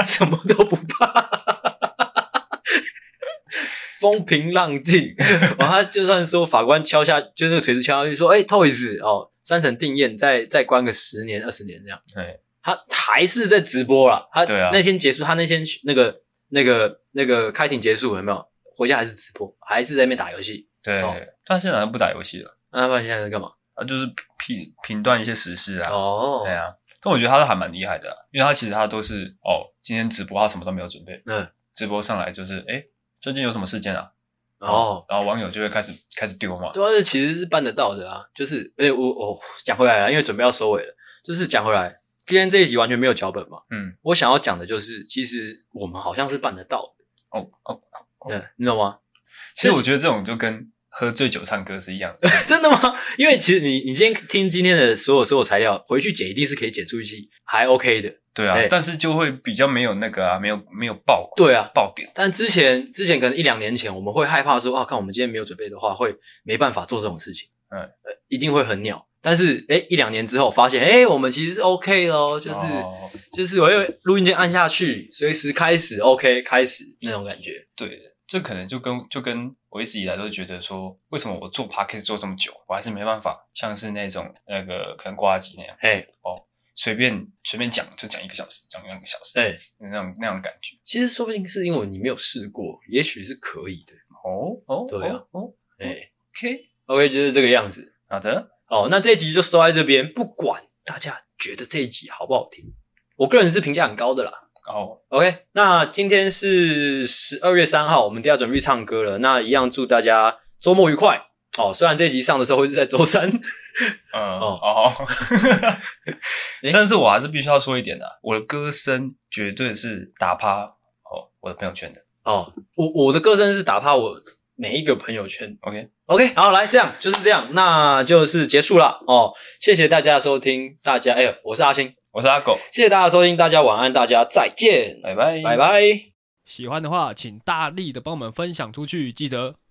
[SPEAKER 1] 什么都不怕，风平浪静。然后他就算说法官敲下，就那个锤子敲下去，说：“哎，Toys，哦。”三审定谳，再再关个十年二十年这样。对，他还是在直播啦。他那天结束，他那天那个那个那个开庭结束有没有？回家还是直播，还是在那边打游戏。
[SPEAKER 2] 对，他现在好像不打游戏了。
[SPEAKER 1] 那他现在在干嘛？
[SPEAKER 2] 啊，就是评评断一些时事啊。哦，对啊。但我觉得他都还蛮厉害的，因为他其实他都是哦，今天直播他什么都没有准备。嗯，直播上来就是，哎，最近有什么事件啊？哦，然后网友就会开始开始丢嘛。
[SPEAKER 1] 对啊，这其实是办得到的啊。就是，诶我我讲回来了，因为准备要收尾了。就是讲回来，今天这一集完全没有脚本嘛。嗯，我想要讲的就是，其实我们好像是办得到的。哦哦哦，嗯，你懂吗？
[SPEAKER 2] 其实我觉得这种就跟喝醉酒唱歌是一样的。
[SPEAKER 1] 真的吗？因为其实你你今天听今天的所有所有材料，回去剪一定是可以剪出一期还 OK 的。
[SPEAKER 2] 对啊，欸、但是就会比较没有那个啊，没有没有爆
[SPEAKER 1] 对啊
[SPEAKER 2] 爆点。
[SPEAKER 1] 但之前之前可能一两年前，我们会害怕说啊，看我们今天没有准备的话，会没办法做这种事情，嗯，呃，一定会很鸟。但是诶、欸、一两年之后发现，诶、欸、我们其实是 OK 咯，就是、哦、就是我用录音键按下去，随时开始 OK 开始那种感觉。
[SPEAKER 2] 对，这可能就跟就跟我一直以来都是觉得说，为什么我做 Podcast 做这么久，我还是没办法像是那种那个可能挂机那样，嘿哦。随便随便讲就讲一个小时，讲两个小时，对，那种那种感觉。
[SPEAKER 1] 其实说不定是因为你没有试过，也许是可以的。
[SPEAKER 2] 哦哦，
[SPEAKER 1] 对啊，
[SPEAKER 2] 哦，哎
[SPEAKER 1] ，OK OK，就是这个样子。
[SPEAKER 2] 好的，
[SPEAKER 1] 哦，那这一集就收在这边。不管大家觉得这一集好不好听，我个人是评价很高的啦。哦，OK，那今天是十二月三号，我们都要准备唱歌了。那一样祝大家周末愉快。哦，虽然这一集上的时候会是在周三，
[SPEAKER 2] 嗯 哦。哦，但是我还是必须要说一点的，我的歌声绝对是打趴哦我的朋友圈的
[SPEAKER 1] 哦，我我的歌声是打趴我每一个朋友圈
[SPEAKER 2] ，OK。
[SPEAKER 1] OK，好，来这样就是这样，那就是结束了哦，谢谢大家的收听，大家哎呦，我是阿星，
[SPEAKER 2] 我是阿狗，
[SPEAKER 1] 谢谢大家收听，大家晚安，大家再见，
[SPEAKER 2] 拜拜
[SPEAKER 1] 拜拜，
[SPEAKER 3] 喜欢的话请大力的帮我们分享出去，记得。